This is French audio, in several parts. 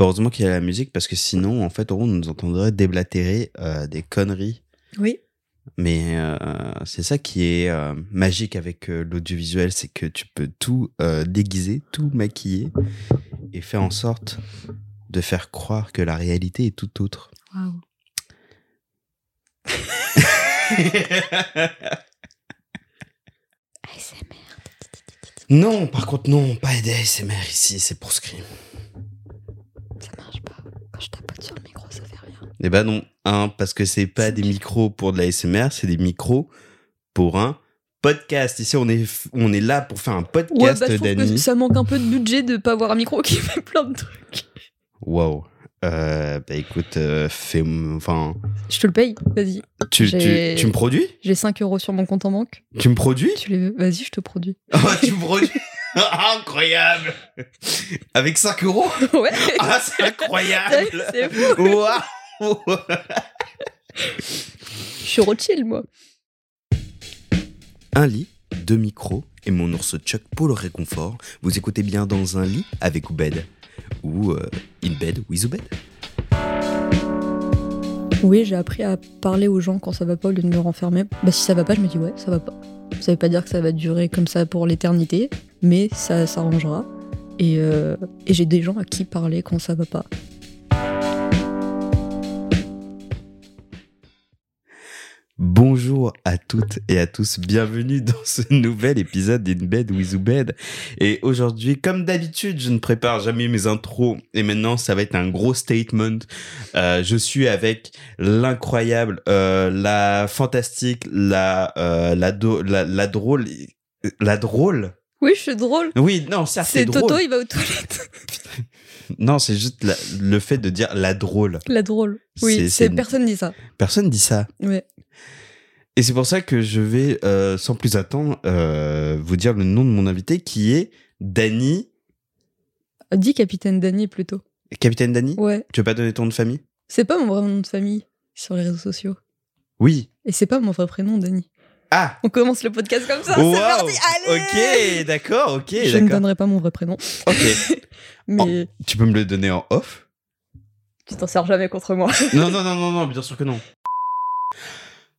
Heureusement qu'il y a la musique parce que sinon, en fait, on nous entendrait déblatérer euh, des conneries. Oui. Mais euh, c'est ça qui est euh, magique avec l'audiovisuel, c'est que tu peux tout déguiser, tout maquiller et faire en sorte de faire croire que la réalité est tout autre. Waouh. ASMR. non, par contre, non, pas ASMR ici, c'est pour Eh ben non, un, parce que c'est pas des micros pour de la ASMR, c'est des micros pour un podcast. Ici, on est, on est là pour faire un Ouais, podcast, bah, Dani. ça manque un peu de budget de pas avoir un micro qui fait plein de trucs. Wow. Euh, bah écoute, euh, fais, enfin, Je te le paye, vas-y. tu, tu, tu me produis? J'ai 5 euros sur mon compte en banque. Tu me produis? Tu les veux? Vas-y, je te produis. Oh, tu me produis? Incroyable Avec 5 euros? Ouais. Ah, c'est incroyable C'est fou. Waouh Je suis Rothschild, moi. Un lit, deux micros et mon ours Chuck pour le réconfort. Vous écoutez bien dans un lit avec Oubed ou euh, in bed with Oubed. Oui, j'ai appris à parler aux gens quand ça va pas au lieu de me renfermer. Bah, si ça va pas, je me dis ouais, ça va pas. Ça veut pas dire que ça va durer comme ça pour l'éternité, mais ça s'arrangera. Et, euh, et j'ai des gens à qui parler quand ça va pas. Bonjour à toutes et à tous, bienvenue dans ce nouvel épisode d'In Bed with Oubed. Et aujourd'hui, comme d'habitude, je ne prépare jamais mes intros et maintenant ça va être un gros statement. Euh, je suis avec l'incroyable, euh, la fantastique, la, euh, la, do- la, la drôle, la drôle? Oui, je suis drôle. Oui, non, c'est C'est drôle. Toto, il va aux toilettes. Non, c'est juste la- le fait de dire la drôle. La drôle. C'est- Oui, c'est c'est personne dit ça. Personne dit ça. Ouais. Et c'est pour ça que je vais, euh, sans plus attendre, euh, vous dire le nom de mon invité qui est Dany. Dis capitaine Dany plutôt. Capitaine Dany Ouais. Tu veux pas donner ton nom de famille? C'est pas mon vrai nom de famille sur les réseaux sociaux. Oui. Et c'est pas mon vrai prénom, Dany. Ah On commence le podcast comme ça. Wow C'est parti. Allez Ok, d'accord, ok, Je ne donnerai pas mon vrai prénom. Ok. Mais Tu peux me le donner en off? Tu t'en sers jamais contre moi. Non, non, non, non, non, bien sûr que non.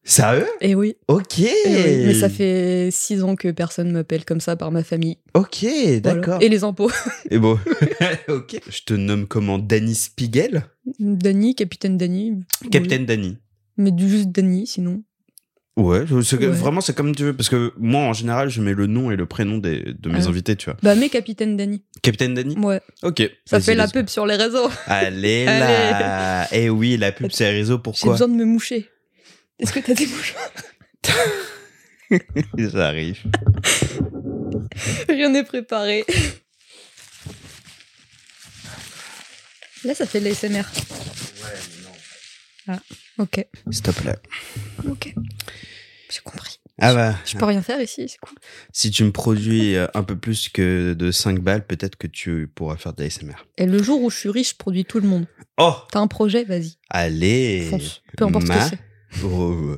Sérieux? Et oui. Ok. Eh oui, mais ça fait six ans que personne m'appelle comme ça par ma famille. Ok, Voilà. d'accord. Et les impôts. Et bon, ok. Je te nomme comment? Danny Spiegel? Dany, capitaine Dany. Capitaine. Oui. Mais du juste Dany, sinon. Ouais, je- c'est- Ouais. vraiment c'est comme tu veux parce que moi en général je mets le nom et le prénom des, de mes Ah. invités, tu vois. Bah, mais capitaine Dany. Capitaine Dany Ouais. Ok. Ça fait la pub sur les réseaux. Allez là Eh oui, la pub c'est les réseaux, J'ai pourquoi besoin de me moucher. Est-ce que t'as des mouchoirs? Ça arrive. Rien n'est préparé. Là, ça fait de l'ASMR. Ok. Stop là. Ok. J'ai compris. Ah bah, Je peux rien faire ici, c'est cool. si tu me produis euh, un peu plus que de 5 balles, peut-être que tu pourras faire de l'ASMR. Et le jour où je suis riche, je produis tout le monde. Oh T'as un projet, vas-y, Allez fonce. Peu importe Ma- ce que c'est. Oh.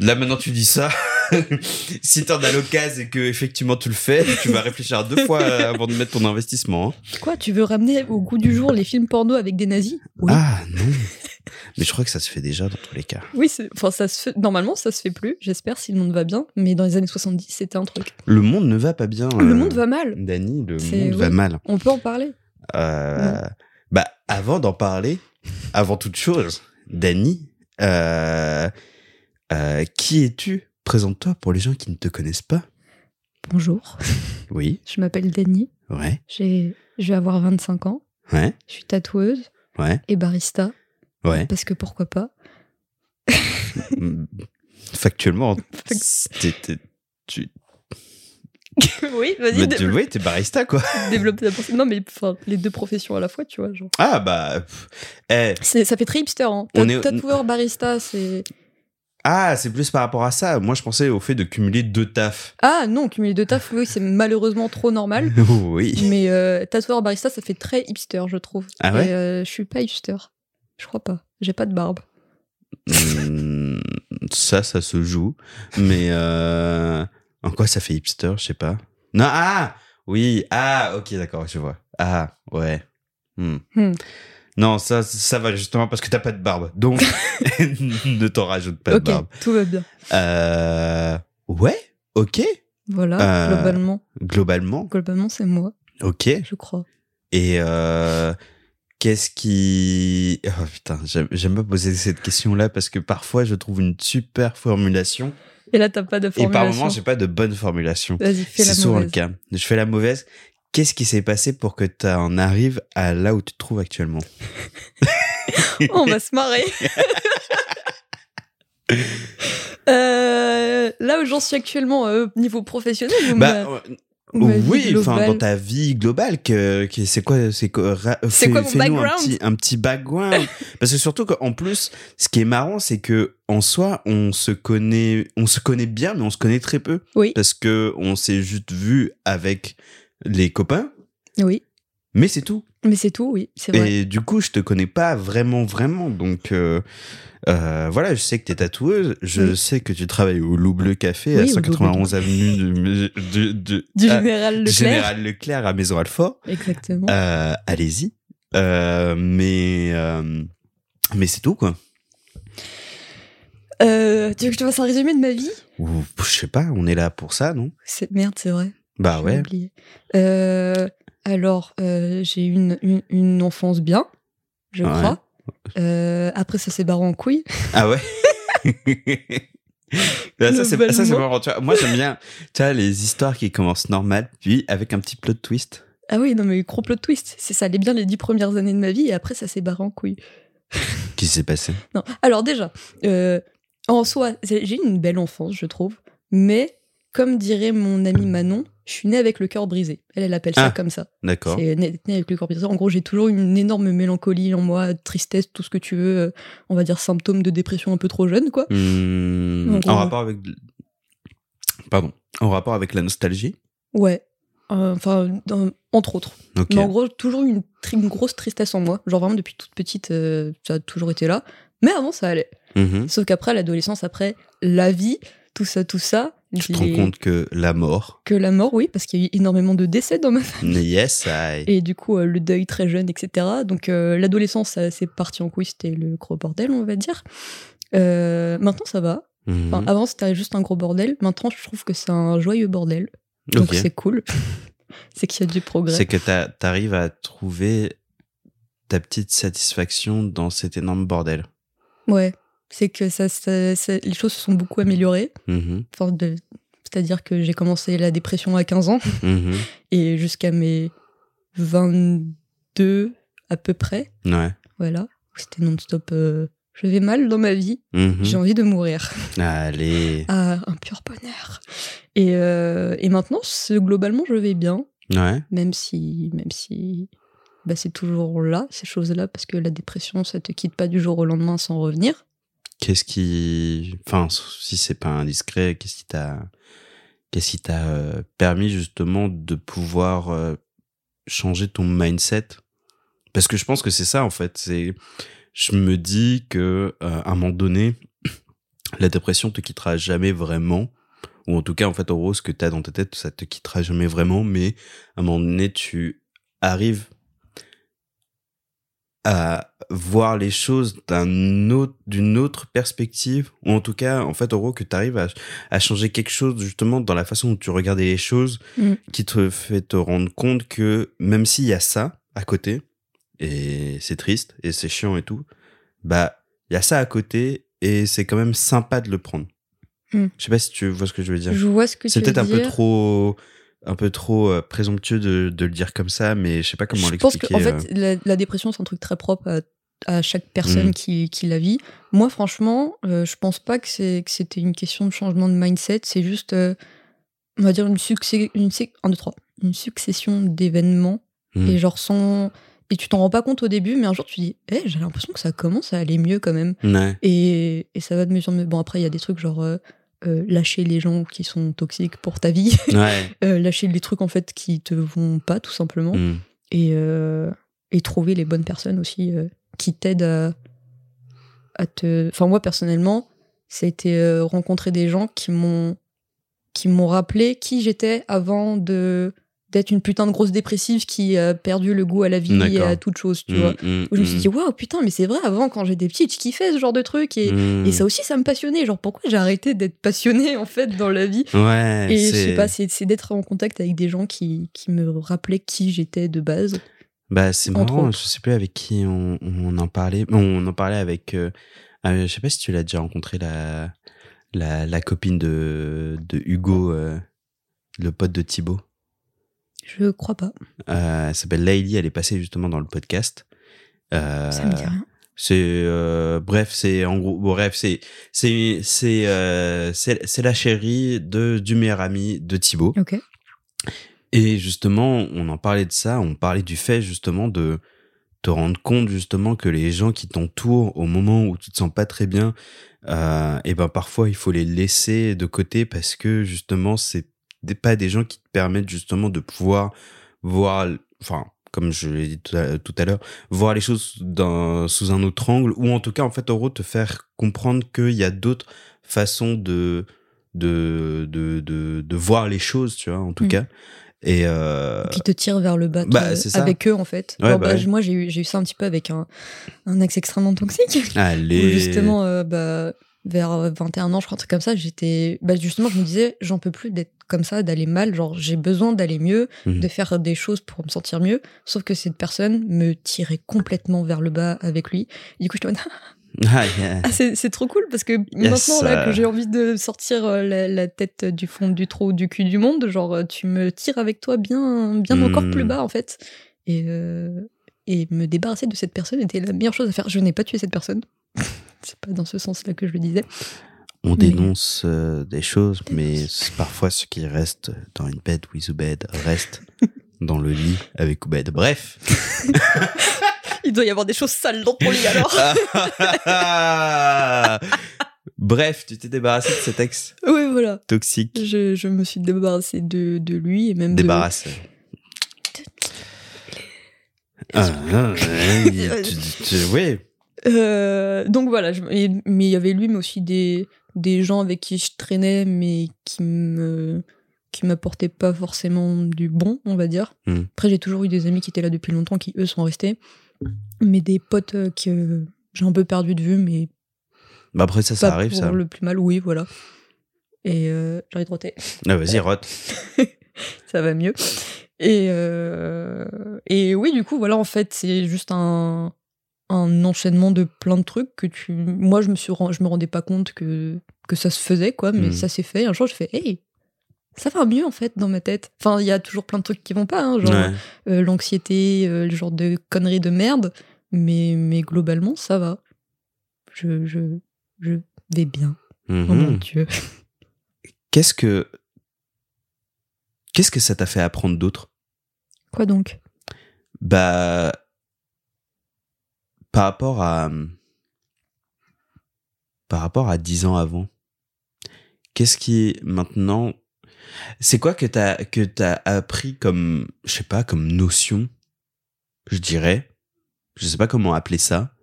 Là maintenant tu dis ça. si t'en as l'occasion et que effectivement tu le fais, tu vas réfléchir deux fois avant de mettre ton investissement. hein. Quoi, tu veux ramener au goût du jour les films porno avec des nazis? Oui. Ah non. Mais je crois que ça se fait déjà dans tous les cas. Oui, c'est- enfin, ça se fait... normalement, ça se fait plus, j'espère, si le monde va bien. Mais dans les années 70, c'était un truc. Le monde ne va pas bien. Le euh, monde va mal. Dany, le C'est- monde va oui. mal. On peut en parler. Euh, Bah, avant d'en parler, avant toute chose, Dany, euh, euh, qui es-tu? Présente-toi pour les gens qui ne te connaissent pas. Bonjour, Oui, je m'appelle Dany. ouais, J'ai... Je vais avoir 25 ans. ouais, Je suis tatoueuse ouais, et barista. ouais. Parce que pourquoi pas? Factuellement, tu, Oui, bah, vas-y, tu- oui, t'es barista, quoi. développe ta pensée. Non, mais enfin, les deux professions à la fois, tu vois. Genre. Ah, bah, pff, eh, C'est, ça fait très hipster. Hein. On Ta- est- Tatoueur, barista, c'est. ah, c'est plus par rapport à ça. Moi, je pensais au fait de cumuler deux tafs. Ah non, cumuler deux tafs, oui, c'est malheureusement trop normal. oui. mais euh, tatoueur, barista, ça fait très hipster, je trouve. Ah ouais? Et, euh, Je suis pas hipster. Je crois pas. J'ai pas de barbe. Hmm, ça, ça se joue. Mais euh, en quoi ça fait hipster, je sais pas. Non, ah Oui, ah, ok, d'accord, je vois. Ah, ouais. Hmm. Hmm. Non, ça, ça va justement parce que t'as pas de barbe. Donc, ne t'en rajoute pas de barbe. tout va bien. Euh, ouais, ok. Voilà, Euh, globalement. Globalement, Globalement, c'est moi, ok. je crois. Et euh, qu'est-ce qui... Oh putain, j'aime pas poser cette question-là parce que parfois je trouve une super formulation Et là, t'as pas de et formulation. par moments j'ai pas de bonne formulation. Vas-y, fais C'est souvent le cas. Je fais la mauvaise. Qu'est-ce qui s'est passé pour que tu en arrives à là où tu te trouves actuellement? On va se marrer. Euh, là où j'en suis actuellement, euh, niveau professionnel, vous Bah, euh, ou oui, enfin dans ta vie globale, que, que c'est quoi, c'est quoi, C'est fais- quoi mon un petit, un petit background, parce que surtout qu'en plus, ce qui est marrant, c'est que en soi, on se connaît, on se connaît bien, mais on se connaît très peu, Oui, parce que on s'est juste vu avec les copains, oui. mais c'est tout. Mais c'est tout, oui, c'est vrai. Et du coup, je te connais pas vraiment, vraiment. Donc, euh, euh, voilà, je sais que tu es tatoueuse. Je Oui. sais que tu travailles au Loup Bleu Café Oui, à au Loup 191 avenue de, de, de- Du ah, général Leclerc. Général Leclerc à Maison Alfort. Exactement. Euh, Allez-y. Mais mais c'est tout, quoi. Tu veux que je te fasse un résumé de ma vie? Ou, je sais pas, on est là pour ça, non? C'est merde, c'est vrai. Bah ouais. Euh, alors, euh, j'ai eu une, une, une enfance bien, je Ouais. crois. Euh, après, ça s'est barré en couille. Ah ouais? Bah, ça, c'est, ça, c'est marrant. Tu vois, moi, j'aime bien tu vois, les histoires qui commencent normales, puis avec un petit plot twist. Ah oui, non, mais gros plot twist. C'est ça allait bien les dix premières années de ma vie et après, ça s'est barré en couille. Qui s'est passé? Non. Alors, déjà, euh, en soi, j'ai eu une belle enfance, je trouve. Mais, comme dirait mon amie Manon, je suis née avec le cœur brisé. Elle, elle appelle ça Ah. comme ça. D'accord. C'est né, né avec le corps brisé. En gros, j'ai toujours une énorme mélancolie en moi, tristesse, tout ce que tu veux. euh, on va dire symptômes de dépression un peu trop jeune, quoi. Hmm, En rapport avec. Pardon. En rapport avec la nostalgie? Ouais. Euh, Enfin, dans- entre autres. Ok. Mais en gros, toujours une, grosse tristesse en moi. Genre vraiment depuis toute petite, euh, ça a toujours été là. Mais avant, ça allait. Mhm. Sauf qu'après, l'adolescence, après la vie, tout ça, tout ça. Tu te rends compte que la mort. Que la mort, oui, parce qu'il y a eu énormément de décès dans ma famille. Yes, I. Et du coup, euh, le deuil très jeune, etc. Donc, euh, l'adolescence, c'est parti en couille, c'était le gros bordel, on va dire. Euh, maintenant, ça va. Mhm. Enfin, avant, c'était juste un gros bordel. Maintenant, je trouve que c'est un joyeux bordel. Donc, c'est cool. c'est qu'il y a du progrès. C'est que t'a- t'arrives à trouver ta petite satisfaction dans cet énorme bordel. Ouais. C'est que ça, ça- ça- les choses se sont beaucoup améliorées. Mhm. De- C'est-à-dire que j'ai commencé la dépression à 15 ans Mhm. et jusqu'à mes 22 à peu près. Ouais. Voilà. C'était non-stop. euh, je vais mal dans ma vie. Mhm. J'ai envie de mourir. Allez. Ah, un pur bonheur. Et, euh, et maintenant, globalement, je vais bien. Ouais. Même si, même si bah, c'est toujours là, ces choses-là, parce que la dépression, ça te quitte pas du jour au lendemain sans revenir. Qu'est-ce qui. Enfin, si c'est pas indiscret, qu'est-ce qui t'a. Qu'est-ce qui t'a euh, permis justement de pouvoir euh, changer ton mindset? Parce que je pense que c'est ça en fait. C'est, je me dis que euh, à un moment donné, la dépression te quittera jamais vraiment, ou en tout cas en fait en gros ce que t'as dans ta tête, ça te quittera jamais vraiment, mais à un moment donné tu arrives à voir les choses d'un autre d'une autre perspective ou en tout cas en fait en gros que tu arrives à, à changer quelque chose justement dans la façon dont tu regardais les choses Mm. qui te fait te rendre compte que même s'il y a ça à côté et c'est triste et c'est chiant et tout bah il y a ça à côté et c'est quand même sympa de le prendre Mm. je sais pas si tu vois ce que je veux dire Je vois ce que c'est peut-être un peu trop un peu trop euh, présomptueux de, de le dire comme ça mais je sais pas comment Je pense l'expliquer qu'en euh. fait, la, la dépression, c'est un truc très propre à, à chaque personne Mm. qui, qui la vit. Moi, franchement, euh, je pense pas que, c'est, que c'était une question de changement de mindset. C'est juste, euh, on va dire, une, succès, une, suc- un, deux, trois, une succession d'événements. Mm. Et genre, sans. Et tu t'en rends pas compte au début, mais un jour, tu dis, eh, j'ai l'impression que ça commence à aller mieux quand même. ouais Et, et ça va de mesure en mesure. Bon, après, il y a des trucs genre. Euh, lâcher les gens qui sont toxiques pour ta vie, ouais euh, lâcher les trucs en fait qui te vont pas tout simplement Mm. et, euh, et trouver les bonnes personnes aussi qui t'aident à, à te. Enfin, moi personnellement, ça a été rencontrer des gens qui m'ont qui m'ont rappelé qui j'étais avant de d'être une putain de grosse dépressive qui a perdu le goût à la vie et à toute chose, tu Mm, vois. mm, Où je me suis mm, dit, waouh, putain, mais c'est vrai, avant, quand j'étais petite, je kiffais ce genre de truc. Et, mm. et ça aussi, ça me passionnait. Genre, pourquoi j'ai arrêté d'être passionnée, en fait, dans la vie? Ouais, Et je sais pas, c'est d'être en contact avec des gens qui, qui me rappelaient qui j'étais de base. Bah, c'est marrant, autres. je sais plus avec qui on, on en parlait. On en parlait avec. euh, euh, je sais pas si tu l'as déjà rencontré, la, la, la copine de, de Hugo, euh, le pote de Thibaut. Je crois pas. Euh, elle s'appelle Laïli, elle est passée justement dans le podcast. Euh, Ça me dit rien. C'est euh, bref, c'est en gros bref, c'est c'est c'est euh, c'est la chérie de du meilleur ami de Thibaut. Ok. Et justement, on en parlait de ça, on parlait du fait justement de te rendre compte justement que les gens qui t'entourent au moment où tu te sens pas très bien, euh, et ben parfois il faut les laisser de côté parce que justement c'est des- pas des gens qui te permettent justement de pouvoir voir, enfin comme je l'ai dit tout à, tout à l'heure, voir les choses sous un autre angle ou en tout cas en fait en gros te faire comprendre qu'il y a d'autres façons de de, de, de, de voir les choses, tu vois, en tout Mm. cas. Et euh, Qui te tire vers le bas bah, avec eux, en fait. Ouais, bah bah, ouais. Moi, j'ai eu, eu ça un petit peu avec un, un ex extrêmement toxique. allez. Où justement, euh, bah, vers euh, 21 ans, je crois, un truc comme ça, j'étais. Bah, justement, je me disais, j'en peux plus d'être comme ça, d'aller mal. Genre, j'ai besoin d'aller mieux, Mhm. de faire des choses pour me sentir mieux. Sauf que cette personne me tirait complètement vers le bas avec lui. Du coup, je te Ah, yeah. ah, c'est trop cool parce que Yes, maintenant là euh. que j'ai envie de sortir euh, la, la tête du fond du trou du cul du monde, genre euh, tu me tires avec toi bien, bien encore Hmm. plus bas en fait. Et, euh, et me débarrasser de cette personne était la meilleure chose à faire. Je n'ai pas tué cette personne. C'est pas dans ce sens-là que je le disais. On dénonce euh, des choses, mais parfois ce qui reste dans une bed with Oubed reste dans le lit avec Oubed. Bref. Il doit y avoir des choses sales dans ton lit alors. Bref, tu t'es débarrassé de cet ex oui, voilà. toxique. Je, je me suis débarrassée de, de lui et même de. Débarrassé. Ah, ah, tu- tu- oui. Euh, donc voilà, je- mais il y avait lui, mais aussi des, des gens avec qui je traînais, mais qui me qui m'apportaient pas forcément du bon, on va dire. Hmm. Après, j'ai toujours eu des amis qui étaient là depuis longtemps, qui eux sont restés, mais des potes euh, que j'ai un peu perdu de vue, mais Bah après ça, ça pas arrive pour ça. le plus mal, oui, voilà. Et euh, j'ai envie de roter. Ah, vas-y, rote. ça va mieux. Et, euh, et oui, du coup, voilà, en fait, c'est juste un, un enchaînement de plein de trucs que tu. Moi, je me, suis, je me rendais pas compte que, que ça se faisait, quoi, mais Mhm. ça s'est fait. Un jour, je fais, hey, ça va mieux, en fait, dans ma tête. Enfin, il y a toujours plein de trucs qui vont pas, hein, genre Ouais. euh, l'anxiété, euh, le genre de conneries de merde, mais, mais globalement, ça va. Je, je, je vais bien. Oh mon. Dieu. Qu'est-ce que qu'est-ce que ça t'a fait apprendre d'autre? Quoi donc? Bah par rapport à par rapport à dix ans avant. Qu'est-ce qui maintenant C'est quoi que t'as que t'as appris comme je sais pas comme notion Je dirais. Je sais pas comment appeler ça,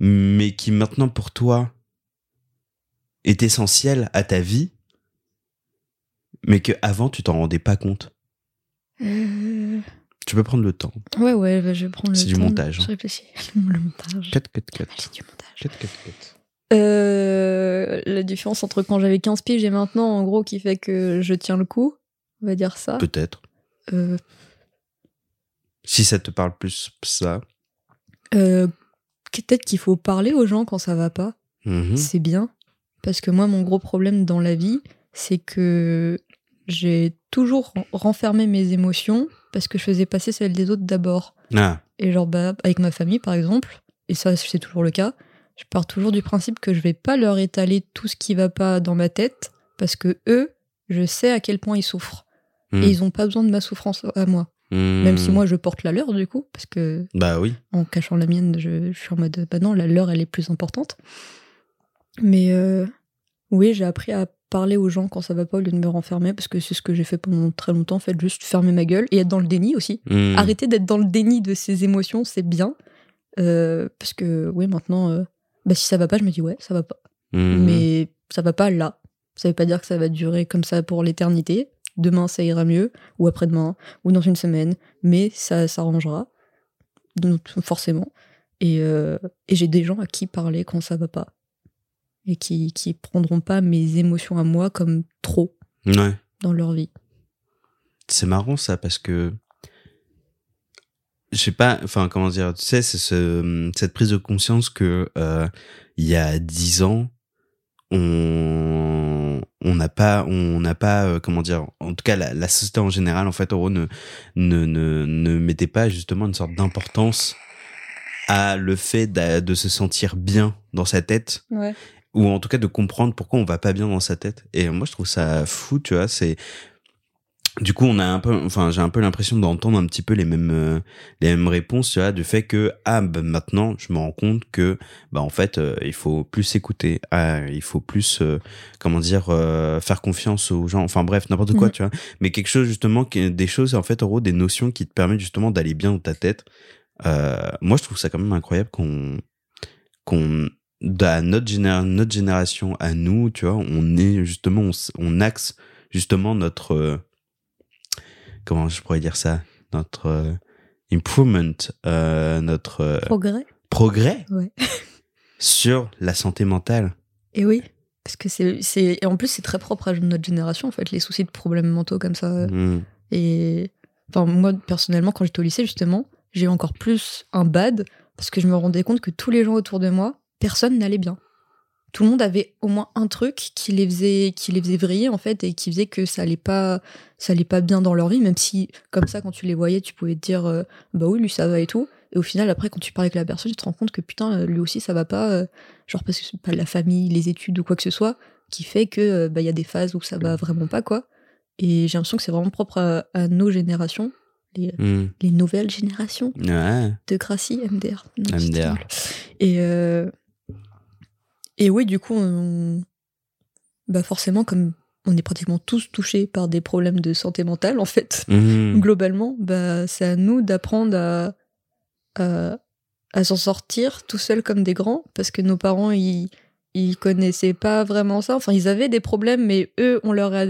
mais qui maintenant pour toi est essentiel à ta vie, mais que avant tu t'en rendais pas compte? Euh, Tu peux prendre le temps. Ouais, ouais, bah, je vais prendre le C'est du temps. montage, Je hein. réfléchis. le montage. Cut, cut, cut. Allez, du montage. Cut, cut, cut. Euh, la différence entre quand j'avais 15 piges et maintenant, en gros, qui fait que je tiens le coup, on va dire ça. Peut-être. Euh, Si ça te parle plus, ça. euh, Peut-être qu'il faut parler aux gens quand ça va pas. Mhm. C'est bien. Parce que moi, mon gros problème dans la vie, c'est que j'ai toujours ren- renfermé mes émotions parce que je faisais passer celles des autres d'abord. Ah, Et genre, bah, avec ma famille, par exemple, et ça, c'est toujours le cas, je pars toujours du principe que je vais pas leur étaler tout ce qui va pas dans ma tête, parce que eux, je sais à quel point ils souffrent. hmm. Et ils ont pas besoin de ma souffrance à moi. Hmm. Même si moi, je porte la leur, du coup, parce que Bah oui. en cachant la mienne, je, je suis en mode, bah non, la leur, elle est plus importante. Mais euh, oui, j'ai appris à parler aux gens quand ça va pas au lieu de me renfermer, parce que c'est ce que j'ai fait pendant très longtemps, en fait, juste fermer ma gueule et être dans le déni aussi. Hmm. Arrêter d'être dans le déni de ses émotions, c'est bien. Euh, parce que, oui, maintenant, euh, bah, si ça va pas, je me dis, ouais, ça va pas. Hmm. Mais ça va pas là. Ça veut pas dire que ça va durer comme ça pour l'éternité. demain ça ira mieux, ou après-demain, ou dans une semaine, mais ça s'arrangera, forcément. Et, euh, et j'ai des gens à qui parler quand ça va pas. Et qui, qui prendront pas mes émotions à moi comme trop Ouais. dans leur vie. C'est marrant ça parce que je sais pas, enfin comment dire, tu sais, c'est ce, cette prise de conscience que euh, il y a dix ans, on on n'a pas, on n'a pas, euh, comment dire, en tout cas la, la société en général, en fait, Euro ne ne ne, ne mettait pas justement une sorte d'importance à le fait de, de se sentir bien dans sa tête Ouais. Ou en tout cas de comprendre pourquoi on va pas bien dans sa tête. Et moi, je trouve ça fou, tu vois. C'est du coup, on a un peu, enfin, j'ai un peu l'impression d'entendre un petit peu les mêmes, euh, les mêmes réponses, tu vois, du fait que ah, bah, maintenant, je me rends compte que, bah, en fait, euh, il faut plus écouter, ah, il faut plus, euh, comment dire, faire confiance aux gens. Enfin, bref, n'importe quoi, Mhm. tu vois. Mais quelque chose justement, des choses, en fait, en gros, des notions qui te permettent justement d'aller bien dans ta tête. Euh, moi, je trouve ça quand même incroyable qu'on, qu'on à notre, géné- notre génération, à nous, tu vois, on est justement, on, axe justement notre, euh, comment je pourrais dire ça, notre euh, improvement, euh, notre Progrès. progrès Ouais. sur la santé mentale. Et oui. Parce que c'est, c'est, et en plus, c'est très propre à notre génération, en fait, les soucis de problèmes mentaux comme ça. Mm. Et enfin, moi, personnellement, quand j'étais au lycée, justement, j'ai eu encore plus un bad parce que je me rendais compte que tous les gens autour de moi, personne n'allait bien. Tout le monde avait au moins un truc qui les faisait, qui les faisait vriller, en fait, et qui faisait que ça allait pas, ça allait pas bien dans leur vie, même si, comme ça, quand tu les voyais, tu pouvais te dire, euh, bah oui, lui, ça va et tout. Et au final, après, quand tu parles avec la personne, tu te rends compte que putain, euh, lui aussi, ça va pas, euh, genre parce que c'est pas la famille, les études ou quoi que ce soit, qui fait que, euh, bah, il y a des phases où ça va vraiment pas, quoi. Et j'ai l'impression que c'est vraiment propre à, à nos générations, les, Mm. les nouvelles générations Ouais. de Gracie, MDR. Non, MDR. Et, euh, et oui, du coup, on- bah forcément, comme on est pratiquement tous touchés par des problèmes de santé mentale, en fait, Mm. globalement, bah, c'est à nous d'apprendre à, à, à s'en sortir tout seuls comme des grands, parce que nos parents, ils, ils connaissaient pas vraiment ça. Enfin, ils avaient des problèmes, mais eux, on leur a.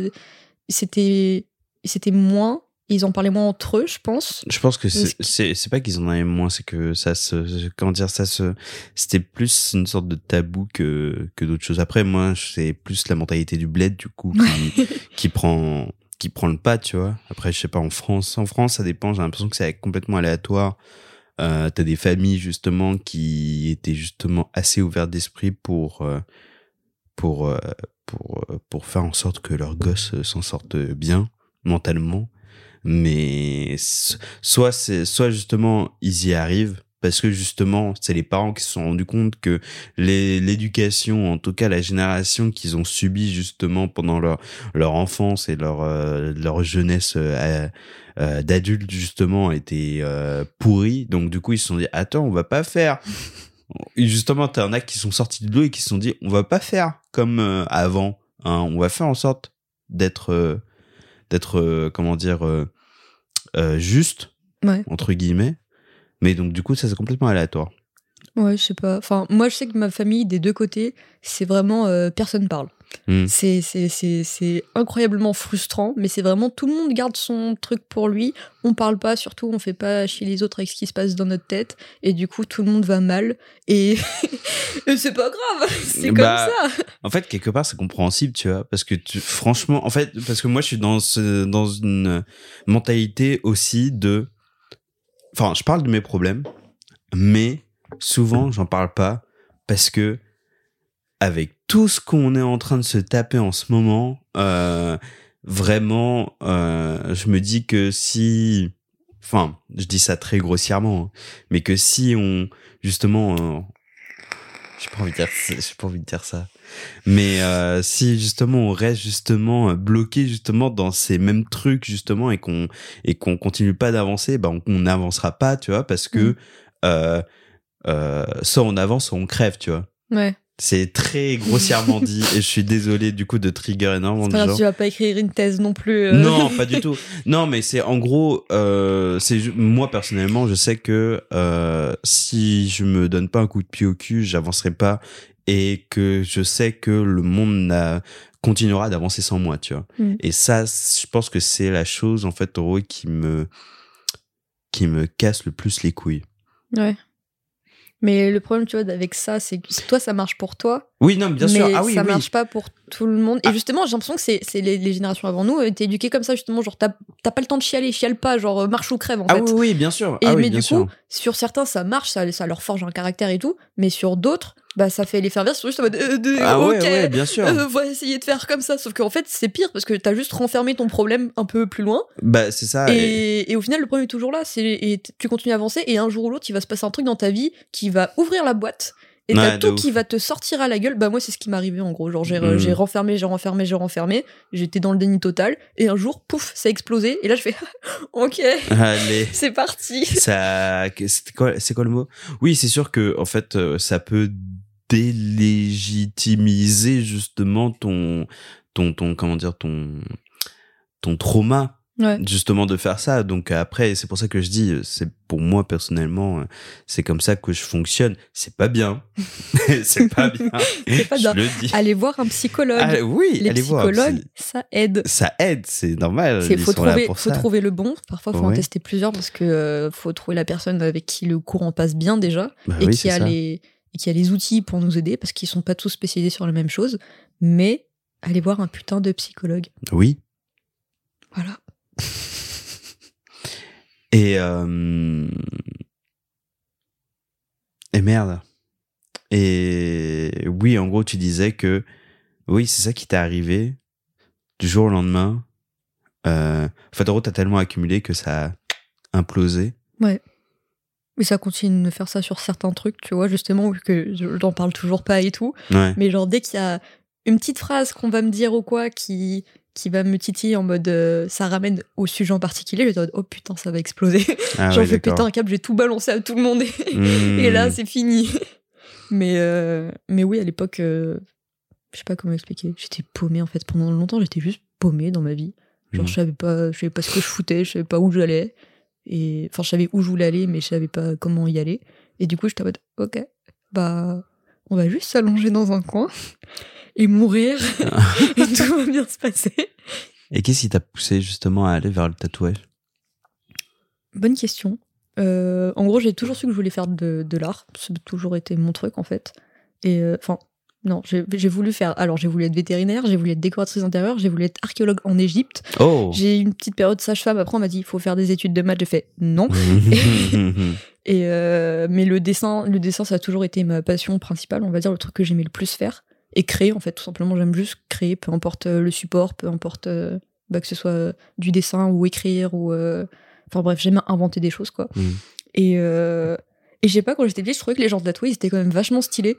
C'était c'était moins. Ils en parlaient moins entre eux, je pense. Je pense que c'est c'est pas qu'ils en avaient moins, c'est que ça se comment dire ça se c'était plus une sorte de tabou que que d'autres choses. Après moi c'est plus la mentalité du bled du coup qui qui prend qui prend le pas, tu vois. Après je sais pas en France, en France ça dépend, j'ai l'impression que c'est complètement aléatoire. Euh, t'as des familles justement qui étaient justement assez ouvertes d'esprit pour euh, pour euh, pour euh, pour faire en sorte que leurs gosses s'en sortent bien mentalement mais soit c'est soit justement ils y arrivent parce que justement c'est les parents qui se sont rendus compte que l'éducation en tout cas la génération qu'ils ont subi justement pendant leur leur enfance et leur euh, leur jeunesse euh, euh, d'adultes justement était euh, pourrie. Donc du coup ils se sont dit attends on va pas faire. Et justement t'en as qui sont sortis de l'eau et qui se sont dit on va pas faire comme euh, avant hein, on va faire en sorte d'être euh, d'être comment dire euh, juste Ouais. entre guillemets mais donc du coup ça c'est complètement aléatoire Ouais, je sais pas. Enfin, moi, je sais que ma famille, des deux côtés, c'est vraiment euh, personne parle. Hmm. C'est, incroyablement frustrant, mais c'est vraiment tout le monde garde son truc pour lui. On parle pas, surtout, on fait pas chier les autres avec ce qui se passe dans notre tête. Et du coup, tout le monde va mal. Et, c'est pas grave, c'est comme Bah, ça. en fait quelque part c'est compréhensible tu vois parce que tu, franchement en fait parce que moi je suis dans ce, dans une mentalité aussi de enfin je parle de mes problèmes mais souvent j'en parle pas parce que avec tout ce qu'on est en train de se taper en ce moment euh, vraiment euh, je me dis que si enfin je dis ça très grossièrement hein, mais que si on justement euh, j'ai pas envie de dire ça- j'ai pas envie de dire ça mais euh, si justement on reste justement bloqué justement dans ces mêmes trucs justement et qu'on et qu'on continue pas d'avancer bah on n'avancera pas tu vois parce que Mm. euh, euh, soit on avance soit on crève tu vois Ouais. C'est très grossièrement dit et je suis désolé du coup de trigger énormément de gens tu vas pas écrire une thèse non plus. euh. non, pas du tout. Non, mais c'est en gros, euh, c'est moi personnellement, je sais que euh, si je me donne pas un coup de pied au cul, j'avancerai pas et que je sais que le monde continuera d'avancer sans moi, tu vois. Mm. Et ça, je pense que c'est la chose, en fait, Oro, qui me, qui me casse le plus les couilles. Ouais. Mais le problème, tu vois, avec ça, c'est que toi, ça marche pour toi, Oui, non, bien mais sûr. Ah oui, ça oui. marche pas pour tout le monde. Et Ah. justement, j'ai l'impression que c'est c'est les, les générations avant nous, euh, t'es éduqué comme ça, justement, genre, t'as t'as pas le temps de chialer, chiale pas, genre, euh, marche ou crève, en Ah fait. oui, oui, bien sûr. Et ah oui, mais bien du sûr. coup, sur certains, ça marche, ça, ça leur forge un caractère et tout, mais sur d'autres, bah, ça fait l'effet inverse, juste en mode, euh, de- ah ok, ouais, bien sûr. euh, va essayer de faire comme ça. Sauf qu'en fait, c'est pire parce que t'as juste renfermé ton problème un peu plus loin. bah, c'est ça. et- Et, et au final, le problème est toujours là. C'est, et tu continues à avancer et un jour ou l'autre, il va se passer un truc dans ta vie qui va ouvrir la boîte. Et t'as tout ouf. qui va te sortir à la gueule. Bah, moi, c'est ce qui m'est arrivé en gros. Genre, j'ai, Mm. j'ai renfermé, j'ai renfermé, j'ai renfermé. J'étais dans le déni total. Et un jour, pouf, ça a explosé. Et là, je fais, ok, Allez. c'est parti. ça c'est quoi quoi le mot? Oui c'est sûr que en fait euh, ça peut délégitimiser justement ton ton ton comment dire ton ton trauma Ouais. justement de faire ça donc après c'est pour ça que je dis c'est pour moi personnellement euh, c'est comme ça que je fonctionne c'est pas bien c'est pas bien pas bien. je le dis Allez voir un psychologue. Ah, oui Les allez voir psychologues, ça aide. ça aide c'est normal ils faut trouver, faut trouver le bon. Parfois, faut en tester plusieurs parce que euh, faut trouver la personne avec qui le courant passe bien déjà Bah et oui, qui a ça. les et qui a les outils pour nous aider parce qu'ils sont pas tous spécialisés sur la même chose. Mais allez voir un putain de psychologue. oui Voilà. Et, euh... et merde. Et oui, en gros, tu disais que oui, c'est ça qui t'est arrivé du jour au lendemain. Euh... En fait, en gros, t'as tellement accumulé que ça a implosé. Mais ça continue de faire ça sur certains trucs, tu vois, justement, que je n'en parle toujours pas et tout. Ouais. Mais genre, dès qu'il y a une petite phrase qu'on va me dire ou quoi qui, qui va me titiller en mode euh, ça ramène au sujet en particulier, je vais dire oh putain, ça va exploser. Ah J'en ouais, fais péter un câble, j'ai tout balancé à tout le monde et, Mmh. et là, c'est fini. mais, euh, mais oui, à l'époque, euh, je sais pas comment expliquer. J'étais paumée en fait. Pendant longtemps, j'étais juste paumée dans ma vie. Genre, Mhm. je savais pas, je savais pas ce que je foutais, je savais pas où j'allais. Et enfin, je savais où je voulais aller, mais je savais pas comment y aller. Et du coup, j'étais en mode, ok, bah, on va juste s'allonger dans un coin et mourir. et tout va bien se passer. Et qu'est-ce qui t'a poussé justement à aller vers le tatouage? Bonne question. Euh, en gros, j'ai toujours su que je voulais faire de, de l'art. Ça a toujours été mon truc, en fait. Et euh, enfin, non, j'ai j'ai voulu faire. Alors, j'ai voulu être vétérinaire, j'ai voulu être décoratrice intérieure, j'ai voulu être archéologue en Égypte. Oh J'ai eu une petite période sage-femme. Après, on m'a dit il faut faire des études de maths. J'ai fait non. Et euh, mais le dessin, le dessin, ça a toujours été ma passion principale. On va dire le truc que j'aimais le plus faire et créer. En fait, tout simplement, j'aime juste créer, peu importe euh, le support, peu importe euh, bah, que ce soit euh, du dessin ou écrire ou. euh, Enfin bref, j'aime inventer des choses quoi. Mm. Et euh, et je sais pas quand j'étais petite, je trouvais que les gens tatoués ils étaient quand même vachement stylés.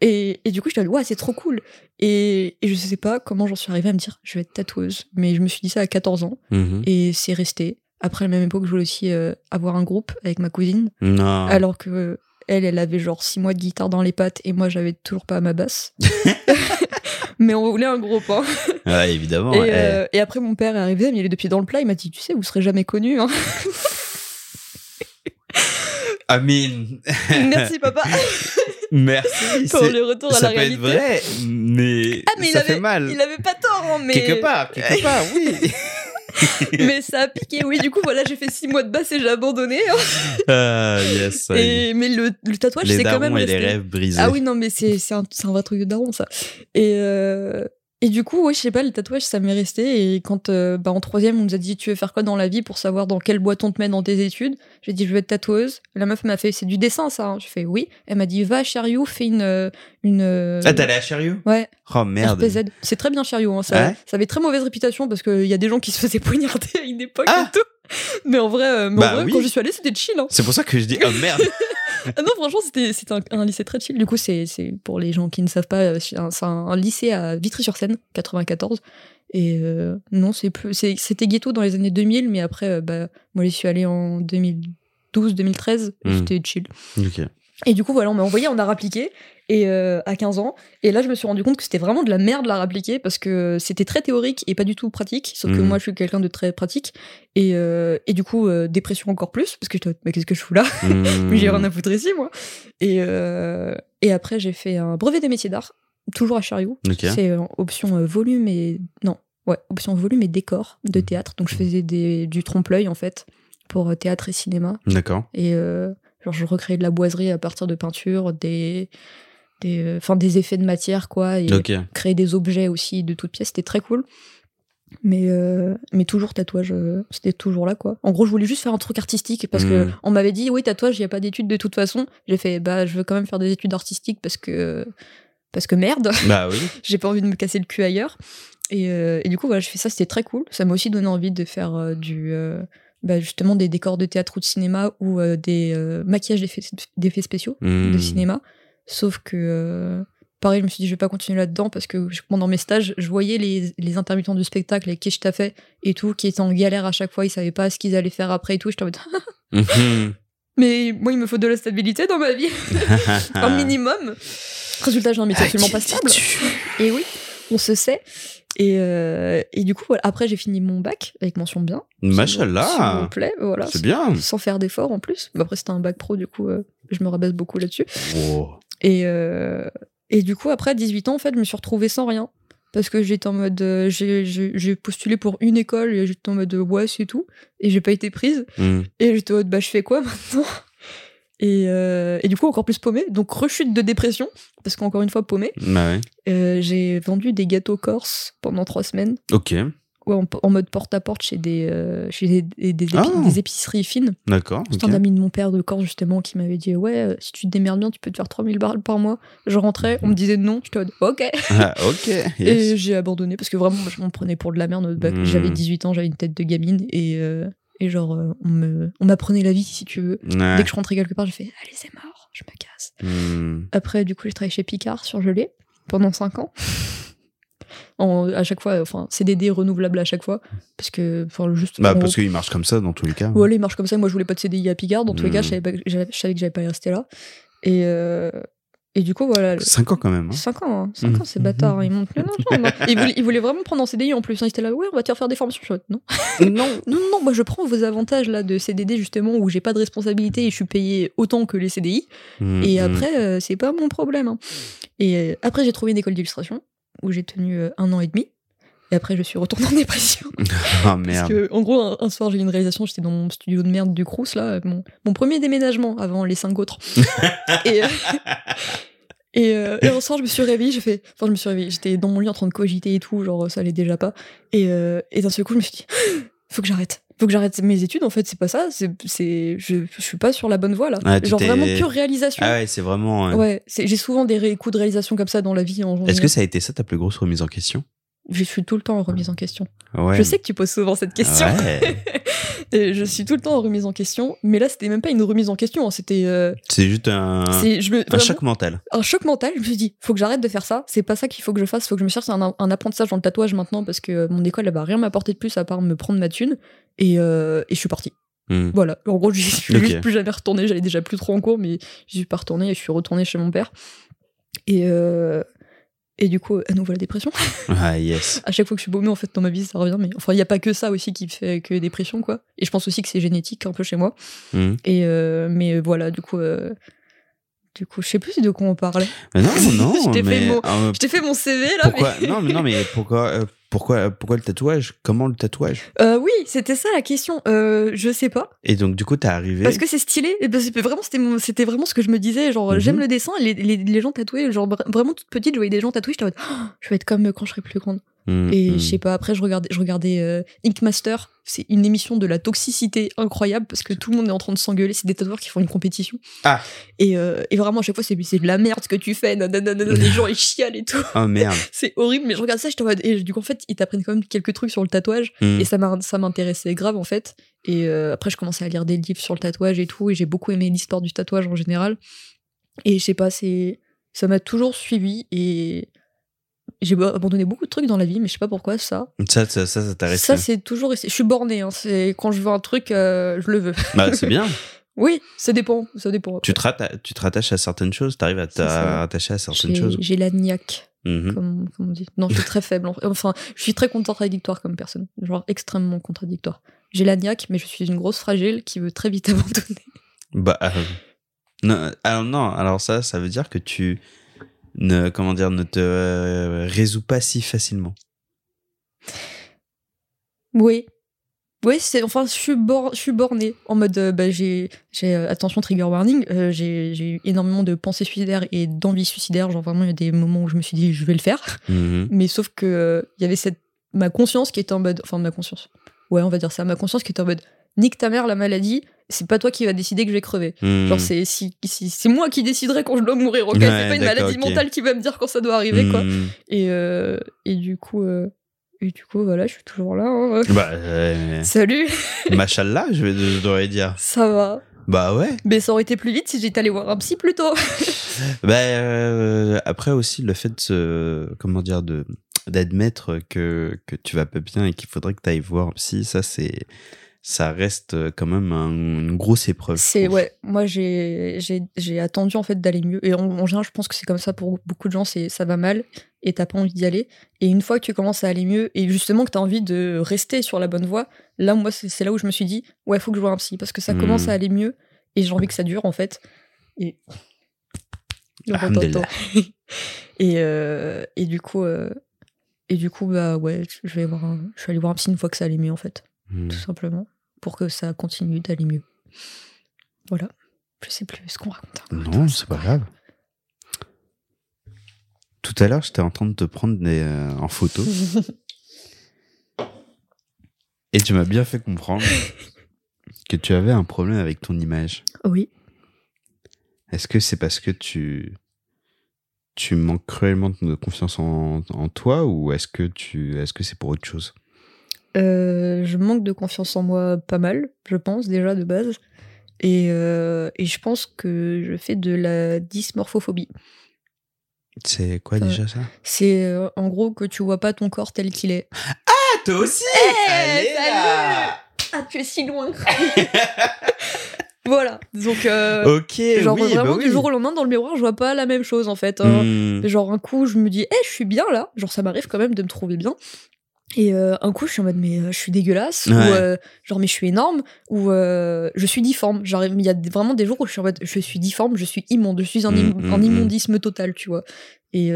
Et, et du coup, je me ouais, c'est trop cool. Et, et je sais pas comment j'en suis arrivée à me dire, je vais être tatoueuse. Mais je me suis dit ça à 14 ans. Mhm. Et c'est resté. Après, à la même époque, je voulais aussi avoir un groupe avec ma cousine. Non. Alors que elle, elle avait genre 6 mois de guitare dans les pattes et moi, j'avais toujours pas ma basse. Mais on voulait un groupe. Hein. Ouais, évidemment. et, euh, et après, mon père est arrivé, il a mis les deux pieds dans le plat. Il m'a dit Tu sais, vous serez jamais connu. Hein. Amine. Merci, papa, Merci. pour le retour à ça la peut réalité. être vrai, mais, Ah, mais il ça avait, fait mal. il avait pas tort, hein, mais. Quelque part, quelque part, oui. mais ça a piqué, oui. Du coup, voilà, j'ai fait 6 mois de basse et j'ai abandonné. hein. Ah, yes. Et, mais le, le tatouage, les c'est quand même darons et les rêves brisés. Ah oui, non, mais c'est un, un vrai truc de daron, ça. Et, euh, et du coup, ouais, je sais pas, le tatouage, ça m'est resté. Et quand, euh, bah, en troisième, on nous a dit, tu veux faire quoi dans la vie pour savoir dans quelle boîte on te met dans tes études? J'ai dit, je veux être tatoueuse. La meuf m'a fait, c'est du dessin, ça. hein. Je fais, oui. Elle m'a dit, va à Chariot, fais une. euh, une euh, Ah, t'es allé à Chariot? Ouais, Oh merde. C'est très bien Chariot. Hein. Ça, Ouais? ça avait très mauvaise réputation parce qu'il y a des gens qui se faisaient poignarder à une époque Ah et tout. Mais en vrai, euh, mais en Bah vrai oui. quand j'y suis allée, c'était chill. Hein. C'est pour ça que je dis oh merde. Ah non, franchement, c'était un, un lycée très chill. Du coup, c'est c'est pour les gens qui ne savent pas, euh, c'est un, lycée à Vitry-sur-Seine, 94. Et euh, non, c'est plus, c'est- c'était ghetto dans les années 2000, mais après, euh, bah, moi, j'y suis allée en 2012-2013. et Hmm. C'était chill. ok. Et du coup, voilà, on m'a envoyé en art appliqué et, euh, à 15 ans. Et là, je me suis rendu compte que c'était vraiment de la merde l'art appliqué parce que c'était très théorique et pas du tout pratique. Sauf que Mhm. moi, je suis quelqu'un de très pratique. Et, euh, et du coup, euh, dépression encore plus parce que je mais qu'est-ce que je fous là? Mais j'ai rien à foutre ici, moi. Et, Et après, j'ai fait un brevet des métiers d'art, toujours à Chariot. Ok. C'est option volume et. Non, ouais, option volume et décor de théâtre. Donc, je faisais des, du trompe-l'œil, en fait, pour théâtre et cinéma. D'accord. Et euh, genre, je recréais de la boiserie à partir de peinture, des. Des, euh, enfin, des effets de matière, quoi. Et créer des objets aussi de toutes pièces. C'était très cool. Mais, euh, mais toujours tatouage, euh, c'était toujours là, quoi. En gros, je voulais juste faire un truc artistique parce que Mm. on m'avait dit, oui, tatouage, il n'y a pas d'études de toute façon. J'ai fait, bah, je veux quand même faire des études artistiques parce que, parce que merde, Bah oui. j'ai pas envie de me casser le cul ailleurs. Et, euh, et du coup, voilà, je fais ça, c'était très cool. Ça m'a aussi donné envie de faire euh, du, euh, bah, justement, des décors de théâtre ou de cinéma ou euh, des euh, maquillages d'effets spéciaux de cinéma. Sauf que, euh, pareil, je me suis dit, je vais pas continuer là-dedans parce que pendant mes stages, je voyais les, les intermittents du spectacle avec qui je taffais et tout, qui étaient en galère à chaque fois, ils savaient pas ce qu'ils allaient faire après et tout. J'étais en mode, Mhm. mais moi, il me faut de la stabilité dans ma vie, un minimum. Résultat, j'ai un métier absolument pas stable. Et oui, on se sait. Et, euh, et du coup, voilà. après, j'ai fini mon bac avec mention bien. S'il vous Machallah. plaît, voilà. C'est bien. Sans faire d'efforts en plus. Après, c'était un bac pro, du coup, euh, je me rabaisse beaucoup là-dessus. Et, euh, et du coup, après 18 ans, en fait, je me suis retrouvée sans rien. Parce que j'étais en mode. j'ai postulé pour une école et j'étais en mode ouais, c'est tout. Et j'ai pas été prise. Hmm. Et j'étais en mode bah, je fais quoi maintenant? Et, euh, et du coup, encore plus paumée. Donc, rechute de dépression. Parce qu'encore une fois, paumée. Bah ouais. Euh, j'ai vendu des gâteaux corses pendant trois semaines. Ok. Ouais, en, en mode porte-à-porte chez des, euh, chez des, des- des épi- Ah. des épiceries fines. D'accord. C'est un ami de mon père de Corse, justement, qui m'avait dit Ouais, si tu te démerdes bien, tu peux te faire 3000 balles par mois. Je rentrais, on me disait non. Je te dis Ok. Ah, ok. Et j'ai abandonné parce que vraiment, je m'en prenais pour de la merde. Bah, Hmm. J'avais 18 ans, j'avais une tête de gamine. Et, et genre, euh, on me- on m'apprenait la vie, si tu veux. Ouais. Dès que je rentrais quelque part, j'ai fait Allez, c'est mort, je me casse. Hmm. Après, du coup, j'ai travaillé chez Picard sur Gelée pendant 5 ans. En, à chaque fois, enfin, CDD renouvelable à chaque fois. Parce que, enfin, juste. Bah parce qu'il marche comme ça dans tous les cas. Voilà, il marche comme ça. Moi, je voulais pas de CDI à Picard. Dans tous les cas, Mm. je savais, pas que- j'avais- je savais que j'allais pas rester là. Et, euh, et du coup, voilà. 5 ans quand même. hein. 5 ans, hein. 5 Mm. ans, c'est bâtard. hein. Ils m'ont non, non, non. Il voulait, il voulait vraiment prendre en CDI en plus. hein. Il était là, ouais, on va te faire des formations. Je non. Non. non, non, moi je prends vos avantages là de CDD justement où j'ai pas de responsabilité et je suis payé autant que les CDI. Hmm, Et hmm. après, euh, c'est pas mon problème. hein. Et euh, après, j'ai trouvé une école d'illustration où j'ai tenu euh, un an et demi. Et après, je suis retournée en dépression. Parce merde. que, en gros, un, un soir, j'ai eu une réalisation. J'étais dans mon studio de merde du Crous, là, mon, mon premier déménagement avant les cinq autres. et, euh, et, euh, et un soir, je me suis réveillée. J'ai fait. Enfin, je me suis réveillée. J'étais dans mon lit en train de cogiter et tout. Genre, ça allait déjà pas. Et, euh, et d'un seul coup, je me suis dit faut que j'arrête. Faut que j'arrête mes études. En fait, c'est pas ça. C'est, c'est, je, je suis pas sur la bonne voie, là. Ah, genre, vraiment pure réalisation. Ah ouais, c'est vraiment. Ouais, j'ai souvent des coups de réalisation comme ça dans la vie en Est-ce que ça a été ça ta plus grosse remise en question? Je suis tout le temps en remise en question. Ouais. Je sais que tu poses souvent cette question. Ouais. Et je suis tout le temps en remise en question. Mais là, c'était même pas une remise en question. hein, C'était. euh, C'est juste un, c'est- je me- un vraiment, choc mental. un choc mental. Je me suis dit, faut que j'arrête de faire ça. C'est pas ça qu'il faut que je fasse. Faut que je me cherche un, un apprentissage dans le tatouage maintenant parce que mon école, elle va rien m'apporter de plus à part me prendre ma thune. Et, euh, et je suis partie. Hmm. Voilà. En gros, je suis juste plus jamais retournée. J'allais déjà plus trop en cours, mais je suis pas retournée et je suis retournée chez mon père. Et, euh, et du coup, à nouveau la dépression. Ah yes. À chaque fois que je suis baumée, en fait, dans ma vie, ça revient. Mais enfin, il n'y a pas que ça aussi qui fait que dépression, quoi. Et je pense aussi que c'est génétique un peu chez moi. Hmm. Et euh, mais voilà, du coup, euh, du coup, je sais plus de quoi on parlait. Mais non, non, Je t'ai fait mon- euh, Je t'ai fait mon CV là. pourquoi mais- Non, mais non, mais pourquoi, euh, pourquoi, pourquoi le tatouage? Comment le tatouage? Euh, oui, c'était ça la question. Euh, je sais pas. Et donc du coup, t'es arrivé. Parce que c'est stylé. Et ben, vraiment, c'était vraiment ce que je me disais. Genre, Mhm. j'aime le dessin. et Les, les, les gens tatoués, genre vra- vraiment toute petite, je voyais des gens tatoués. J'étais en mode, Oh, je vais être comme quand je serai plus grande. Hmm, Et hmm. je sais pas, après, je regardais, je regardais euh, Ink Master. C'est une émission de la toxicité incroyable parce que tout le monde est en train de s'engueuler. C'est des tatoueurs qui font une compétition. Ah. Et, euh, et vraiment, à chaque fois, c'est c'est de la merde ce que tu fais. nanana, les gens, ils chialent et tout. Oh merde. C'est horrible, mais je regarde ça, en mode. Et du coup, en fait, ils t'apprennent quand même quelques trucs sur le tatouage. Hmm. Et ça m'a- ça m'intéressait grave, en fait. Et euh, après, je commençais à lire des livres sur le tatouage et tout. Et j'ai beaucoup aimé l'histoire du tatouage en général. Et je sais pas, c'est. Ça m'a toujours suivi. Et. J'ai abandonné beaucoup de trucs dans la vie, mais je sais pas pourquoi ça. Ça, ça, ça, ça t'a resté. Ça, c'est toujours resté. Je suis bornée. Hein. C'est quand je veux un truc, euh, je le veux. Bah, c'est bien. Oui, ça dépend. Ça dépend. tu, te ratta- tu te rattaches à certaines choses, t'arrives à C'est ça. t'attacher à certaines choses. j'ai la niaque, Mhm. comme, comme on dit. Non, je suis très faible. en- Enfin, je suis très contradictoire comme personne. Genre extrêmement contradictoire. J'ai la niaque, mais je suis une grosse fragile qui veut très vite abandonner. Bah, euh, Non, alors non, alors ça, ça veut dire que tu ne, comment dire, ne te euh, résous pas si facilement. Oui. Oui, c'est enfin je suis bor- je suis bornée en mode euh, bah, j'ai j'ai euh, attention trigger warning, j'ai j'ai eu énormément de pensées suicidaires et d'envies suicidaires, genre vraiment il y a des moments où je me suis dit je vais le faire, Mhm. mais sauf que il y avait cette ma conscience qui était en mode enfin ma conscience. Ouais, on va dire ça, ma conscience qui était en mode nique ta mère la maladie, c'est pas toi qui va décider que je vais crever. Mhm. Genre c'est si, si- c'est moi qui déciderai quand je dois mourir, OK, Ouais, c'est pas une maladie mentale qui va me dire quand ça doit arriver quoi. Mhm. Et euh, et du coup euh, et du coup voilà, je suis toujours là. hein. Bah, euh, Salut, machallah, je, vais, je devrais dire. ça va. Bah ouais. Mais ça aurait été plus vite si j'étais allé voir un psy plus tôt. Bah, euh, après aussi, le fait de se, comment dire, de, d'admettre que, que tu vas pas bien et qu'il faudrait que tu ailles voir un psy, ça, c'est, ça reste quand même un- une grosse épreuve. C'est ouais, moi j'ai attendu en fait d'aller mieux. Et en, en général je pense que c'est comme ça pour beaucoup de gens, c'est ça va mal et t'as pas envie d'y aller. Et une fois que tu commences à aller mieux et justement que t'as envie de rester sur la bonne voie, là moi c'est là où je me suis dit ouais faut que je vois un psy parce que ça Hmm. commence à aller mieux et j'ai envie que ça dure en fait. Et euh, et du coup euh, et du coup bah ouais je vais voir un- je suis allée voir un psy une fois que ça allait mieux en fait Tout simplement, pour que ça continue d'aller mieux. Voilà. Je sais plus ce qu'on raconte. encore. Non, c'est pas grave. Tout à l'heure, j'étais en train de te prendre des, euh, en photo et tu m'as bien fait comprendre que tu avais un problème avec ton image. oui. Est-ce que c'est parce que tu tu manques cruellement de confiance en, en toi ou est-ce que tu est-ce que c'est pour autre chose? Euh, je manque de confiance en moi pas mal, je pense, déjà de base. Et, euh, et je pense que je fais de la dysmorphophobie. C'est quoi déjà ça? C'est euh, en gros que tu vois pas ton corps tel qu'il est. Ah, toi aussi Allez là Ah, tu es si loin Voilà. Donc, euh, Ok, genre oui, vraiment bah oui. du jour au lendemain dans le miroir, je vois pas la même chose en fait. hein. Hmm. Genre un coup, je me dis, eh, je suis bien là. Genre ça m'arrive quand même de me trouver bien. Et euh, un coup, je suis en mode, mais euh, je suis dégueulasse. Ouais. Ou euh, genre, mais je suis énorme. Ou je suis difforme. Genre, il y a vraiment des jours où je suis en mode, je suis difforme, je suis immonde, je suis im- Mm, mm, mm. immondisme total, tu vois. Et,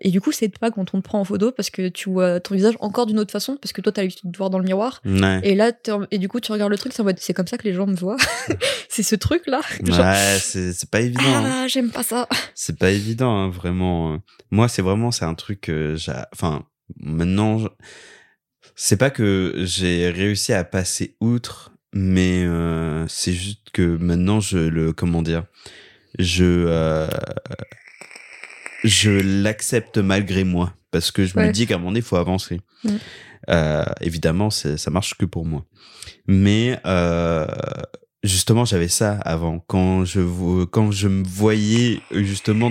et du coup, c'est pas quand on te prend en photo parce que tu vois ton visage encore d'une autre façon, parce que toi, t'as l'habitude de te voir dans le miroir. Ouais. Et là, en- et du coup, tu regardes le truc, c'est en mode, c'est comme ça que les gens me voient. c'est ce truc-là. Genre, Ouais, c'est pas évident. hein. ah, j'aime pas ça. C'est pas évident, hein, vraiment. Moi, c'est vraiment, c'est un truc que j'ai. Enfin, maintenant, je- c'est pas que j'ai réussi à passer outre, mais euh, c'est juste que maintenant, je le. Comment dire Je. euh, je l'accepte malgré moi. Parce que je me dis qu'à un moment donné, il faut avancer. Euh, évidemment, ça marche que pour moi. Mais euh, justement, j'avais ça avant. Quand je, quand je me voyais euh, justement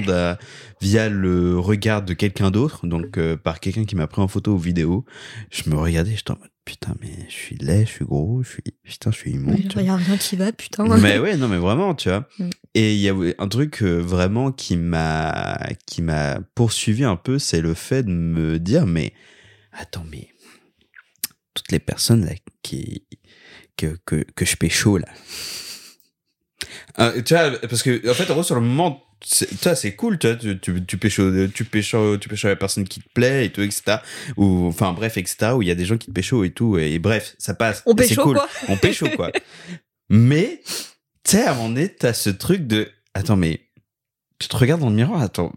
via le regard de quelqu'un d'autre, donc euh, par quelqu'un qui m'a pris en photo ou vidéo, je me regardais, j'étais en mode putain, mais je suis laid, je suis gros, je suis putain, je suis immonde. Il y a rien qui va, putain. Mais ouais, non, mais vraiment, tu vois. Mm. Et il y a un truc euh, vraiment qui m'a qui m'a poursuivi un peu, c'est le fait de me dire, mais attends, mais toutes les personnes là qui que que que je pécho là. Euh, tu vois, parce que en fait, en gros, sur le moment, vois, c'est cool, tu vois, tu, tu, tu pécho, tu pécho, tu pécho la personne qui te plaît et tout, etc. Ou, enfin, bref, etc. Où il y a des gens qui te pécho et tout, et, bref, ça passe. On pécho, cool. quoi. On pécho, quoi. Mais, tu sais, à un moment donné, t'as ce truc de, attends, mais, tu te regardes dans le miroir, attends,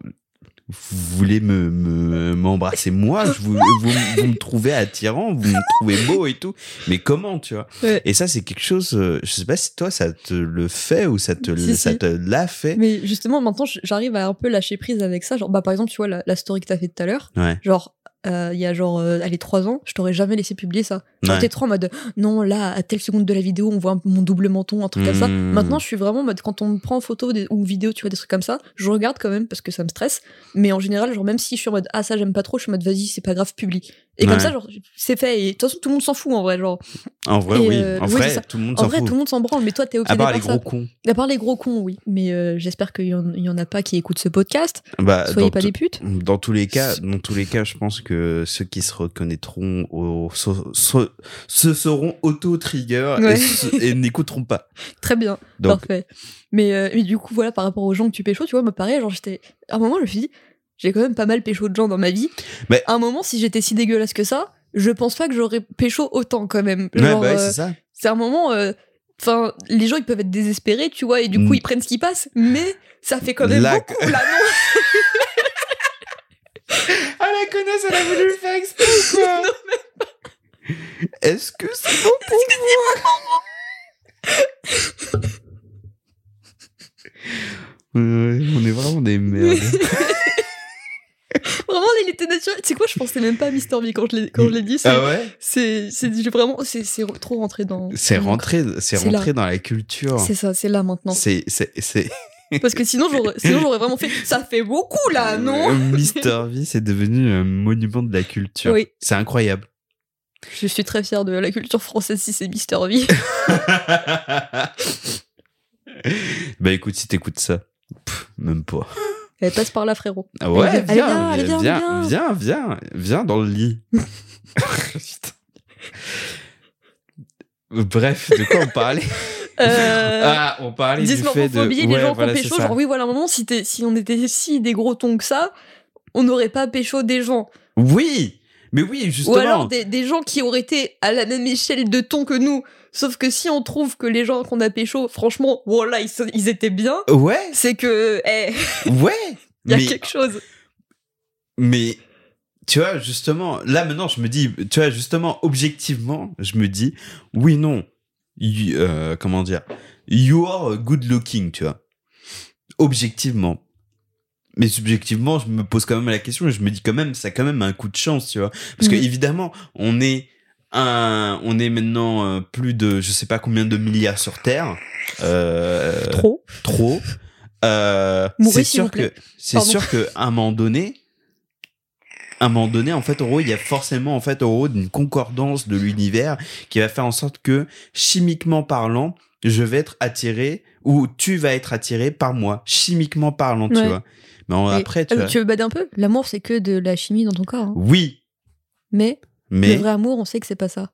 vous voulez me, me, m'embrasser moi, je vous, vous, vous me trouvez attirant, vous me trouvez beau et tout, mais comment, tu vois? Ouais. Et ça, c'est quelque chose, euh, je sais pas si toi, ça te le fait ou ça te, Si, ça si. te l'a fait. Mais justement, maintenant, j'arrive à un peu lâcher prise avec ça. Genre, bah, par exemple, tu vois, la, la story que t'as fait tout à l'heure, Ouais. genre, euh, il y a genre, euh, allez, trois ans, je t'aurais jamais laissé publier ça. Genre, Ouais. trop en mode, non, là, à telle seconde de la vidéo, on voit mon double menton, un truc comme ça. Mmh. Maintenant, je suis vraiment en mode, quand on me prend en photo des- ou vidéo, tu vois, des trucs comme ça, je regarde quand même parce que ça me stresse. Mais en général, genre, même si je suis en mode, ah, ça, j'aime pas trop, je suis en mode, vas-y, c'est pas grave, publie. Et comme ça, genre, c'est fait. Et de toute façon, tout le monde s'en fout en vrai. Genre, En vrai, Et, oui. euh, En vrai, tout le monde en s'en vrai, fout. tout le monde s'en branle, mais toi, t'es À obsédé part par les ça. gros cons. À part les gros cons, oui. Mais euh, j'espère qu'il y, en- y en a pas qui écoutent ce podcast. Bah, Soyez pas des putes. Dans tous les cas, dans tous les cas, je pense que ceux qui se reconnaîtront au, so- se seront auto-trigger et, Ouais. se- et n'écouteront pas. Très bien. Donc, Parfait. Mais, euh, mais du coup, voilà, par rapport aux gens que tu pécho, tu vois, moi, pareil, genre, j'étais. À un moment, je me suis dit, j'ai quand même pas mal pécho de gens dans ma vie. Mais- À un moment, si j'étais si dégueulasse que ça, je pense pas que j'aurais pécho autant quand même. ouais, Genre, bah ouais, euh, c'est ça. c'est un moment. euh, Enfin, les gens, ils peuvent être désespérés, tu vois, et du coup, Mm. ils prennent ce qui passe, mais ça fait quand même Là, beaucoup, là, non Ah la connasse, elle a voulu le faire exprès quoi Est-ce que c'est bon pour moi Ouais, On est vraiment des merdes. Vraiment, il était naturel. Tu sais quoi, je pensais même pas à Mister V quand je l'ai quand je l'ai dit. C'est ah ouais? c'est vraiment, c'est c'est trop rentré dans. C'est rentré, c'est rentré dans la culture. C'est ça, c'est là maintenant. C'est, c'est, c'est. Parce que sinon, j'aurais sinon, j'aurais vraiment fait. Ça fait beaucoup là, non? Mister V, c'est devenu un monument de la culture. Oui. C'est incroyable. Je suis très fière de la culture française si c'est Mister V. bah écoute, si t'écoutes ça, pff, même pas. Elle passe par là, frérot. Ah Ouais, viens, viens, viens, viens, viens, viens dans le lit. Bref, de quoi on parlait Euh, Ah, on parlait du fait de... Les Ouais, gens voilà, pécho, genre oui, voilà, un moment, si on était si des gros tons que ça, on n'aurait pas pécho des gens. Oui, mais oui, justement. Ou alors des, des gens qui auraient été à la même échelle de ton que nous. Sauf que si on trouve que les gens qu'on a pécho, franchement, voilà, ils, ils étaient bien, Ouais, c'est que, eh, ouais. il y a mais, quelque chose. mais tu vois, justement, là maintenant, je me dis, tu vois, justement, objectivement, je me dis, oui, non, You- euh, comment dire, you are good looking, tu vois, objectivement. Mais subjectivement, je me pose quand même la question et je me dis quand même, ça a quand même un coup de chance, tu vois. Parce que Mhm. évidemment, on est un, on est maintenant euh, plus de, je sais pas combien de milliards sur Terre. Euh, Trop. trop. Euh, c'est sûr que c'est sûr que à un moment donné, à un moment donné, en fait, gros, il y a forcément en fait gros une concordance de l'univers qui va faire en sorte que chimiquement parlant, je vais être attiré ou tu vas être attiré par moi, chimiquement parlant, tu vois. Mais en- après, tu Euh, tu veux bader un peu? L'amour, c'est que de la chimie dans ton corps. hein. Oui, Mais, mais le vrai amour, on sait que c'est pas ça.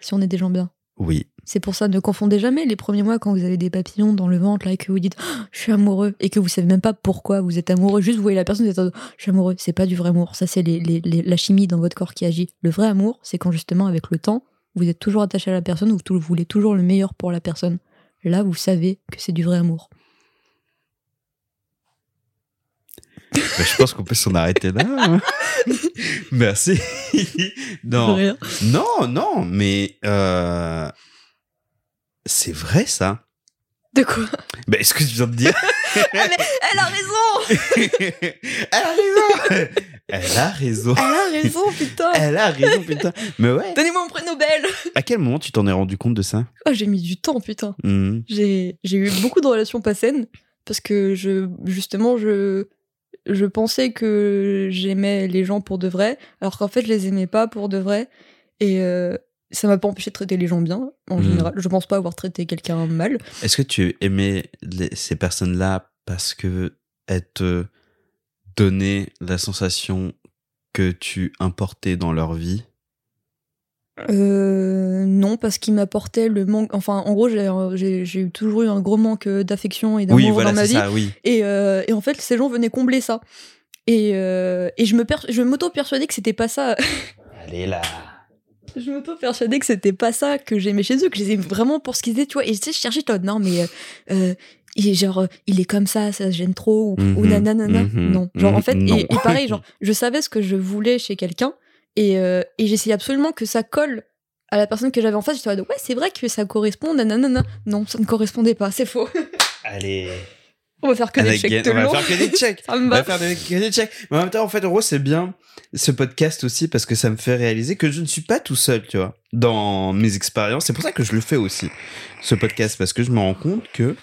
Si on est des gens bien. oui, C'est pour ça, ne confondez jamais les premiers mois quand vous avez des papillons dans le ventre, là, et que vous dites Oh, Je suis amoureux, et que vous savez même pas pourquoi vous êtes amoureux. Juste, vous voyez la personne, vous êtes en mode, Je suis amoureux. C'est pas du vrai amour. Ça, c'est les, les- les- la chimie dans votre corps qui agit. Le vrai amour, c'est quand justement, avec le temps, vous êtes toujours attaché à la personne, vous, tou- vous voulez toujours le meilleur pour la personne. Là, vous savez que c'est du vrai amour. Je pense qu'on peut s'en arrêter là. hein. Merci. non. Non, non, mais euh, c'est vrai ça. De quoi? Bah, est-ce que tu viens de dire? Elle, elle a raison Elle a raison. Elle a raison. Elle a raison, putain Elle a raison, putain. Mais ouais. Donnez-moi un prix Nobel À quel moment tu t'en es rendu compte de ça? Oh, j'ai mis du temps, putain. J'ai j'ai eu beaucoup de relations pas saines parce que je justement je je pensais que j'aimais les gens pour de vrai alors qu'en fait je les aimais pas pour de vrai et euh, ça m'a pas empêché de traiter les gens bien en Mhm. général. Je pense pas avoir traité quelqu'un mal. Est-ce que tu aimais les- ces personnes-là parce que elles te donnaient la sensation que tu importais dans leur vie? Euh, non parce qu'ils m'apportaient le manque enfin en gros j'ai eu toujours eu un gros manque d'affection et d'amour Oui, voilà, dans ma vie ça, oui. Et, euh, et en fait, ces gens venaient combler ça. Et, euh, et je me je m'auto-persuadais que c'était pas ça. Allez là. je m'auto-persuadais que c'était pas ça que j'aimais chez eux, que je les aimais vraiment pour ce qu'ils étaient, tu vois. Et tu sais, je cherchais, toi, non, mais. euh, euh, il est genre, euh, il est comme ça, ça se gêne trop, ou, ou Mhm, nanana. mhm, non. Genre, en fait, non. et, et pareil, genre, je savais ce que je voulais chez quelqu'un, et, euh, et j'essayais absolument que ça colle à la personne que j'avais en face. J'étais mode, ouais, c'est vrai que ça correspond, nanana. Non, ça ne correspondait pas, c'est faux. Allez. On va faire que des checks on va long. faire que des checks. On va. faire que des checks. Mais en même temps, en fait, en gros, c'est bien ce podcast aussi parce que ça me fait réaliser que je ne suis pas tout seul, tu vois, dans mes expériences. C'est pour ça que je le fais aussi, ce podcast, parce que je me rends compte que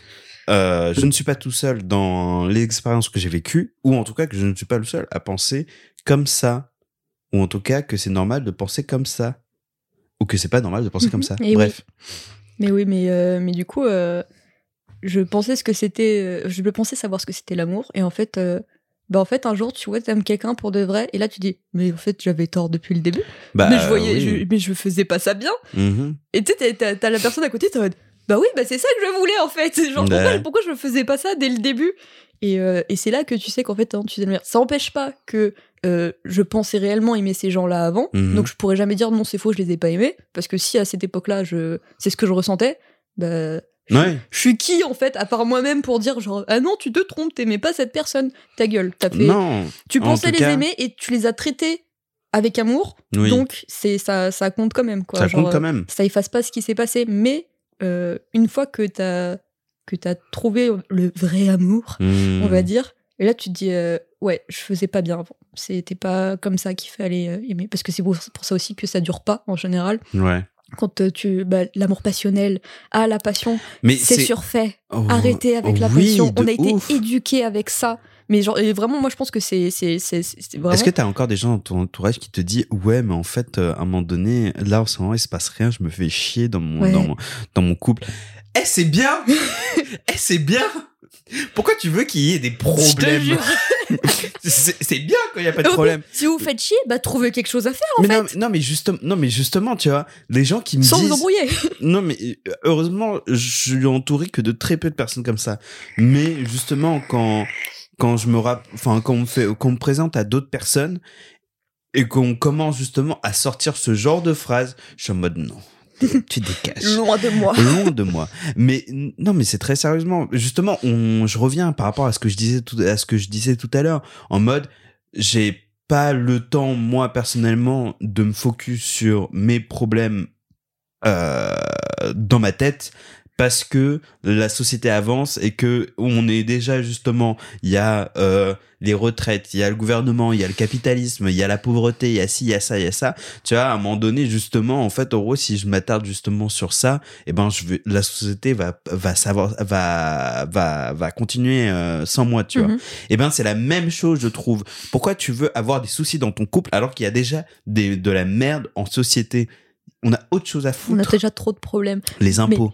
euh, je ne suis pas tout seul dans les expériences que j'ai vécues, ou en tout cas que je ne suis pas le seul à penser comme ça ou en tout cas que c'est normal de penser comme ça, ou que c'est pas normal de penser comme ça. Et Bref. Mais oui, mais, euh, mais du coup, euh, je pensais ce que c'était. euh, je pensais savoir ce que c'était l'amour. Et en fait, bah en fait, un jour, tu vois, t'aimes quelqu'un pour de vrai. Et là, tu dis, mais en fait, j'avais tort depuis le début. Bah, mais je voyais, oui. je, mais je faisais pas ça bien. Mhm. Et tu sais, t'as- la personne à côté, t'es en mode, bah oui, bah c'est ça que je voulais en fait. Genre, pourquoi, Ouais. pourquoi je faisais pas ça dès le début? Et, et c'est là que tu sais qu'en fait, hein, tu. Ça empêche pas que euh, je pensais réellement aimer ces gens-là avant. Mhm. Donc je pourrais jamais dire non, c'est faux, je les ai pas aimés. Parce que si à cette époque-là, je... c'est ce que je ressentais, bah. Ouais. Je suis qui en fait, à part moi-même, pour dire genre ah non, tu te trompes, t'aimais pas cette personne, ta gueule, t'as fait. Non. tu en pensais les cas- aimer et tu les as traités avec amour, Oui. donc c'est ça, ça compte quand même quoi. ça Genre, compte quand même. ça efface pas ce qui s'est passé, mais euh, une fois que t'as que t'as trouvé le vrai amour, Mhm. on va dire, et là tu te dis euh, ouais, je faisais pas bien avant. C'était pas comme ça qu'il fallait euh, aimer, parce que c'est pour, ça aussi que ça dure pas en général. Ouais. Quand euh, tu bah, l'amour passionnel, ah la passion, Mais c'est surfait. Oh, Arrêtez avec la oui, passion. On a été éduqués avec ça. Mais genre, et vraiment, moi je pense que c'est c'est c'est c'est vraiment. Est-ce que t'as encore des gens dans ton entourage qui te disent ouais mais en fait euh, à un moment donné là en ce moment il se passe rien je me fais chier dans mon Ouais. dans, mon, dans mon couple eh c'est bien eh c'est bien pourquoi tu veux qu'il y ait des problèmes c'est bien quand il y a pas de problème Si vous faites chier, bah trouvez quelque chose à faire en mais fait. non, mais- non mais justement non mais justement tu vois les gens qui me sans vous disent embrouiller. non mais euh, heureusement je suis entouré que de très peu de personnes comme ça mais justement quand quand je me rapp... enfin quand on me fait qu'on me présente à d'autres personnes et qu'on commence justement à sortir ce genre de phrases je suis en mode non tu décaches. Loin de moi. loin de moi. Mais non mais c'est très sérieusement. Justement on je reviens par rapport à ce que je disais tout à ce que je disais tout à l'heure. En mode j'ai pas le temps moi personnellement de me focus sur mes problèmes euh, dans ma tête parce que la société avance et que on est déjà justement il y a euh, les retraites il y a le gouvernement il y a le capitalisme il y a la pauvreté il y a ci il y a ça il y a ça. Tu vois à un moment donné justement en fait en gros si je m'attarde justement sur ça et ben je vais la société va va savoir va va va continuer euh, sans moi tu vois. Mhm. et ben c'est la même chose je trouve. Pourquoi tu veux avoir des soucis dans ton couple alors qu'il y a déjà des, de la merde en société? On a autre chose à On a foutre. déjà trop de problèmes. les impôts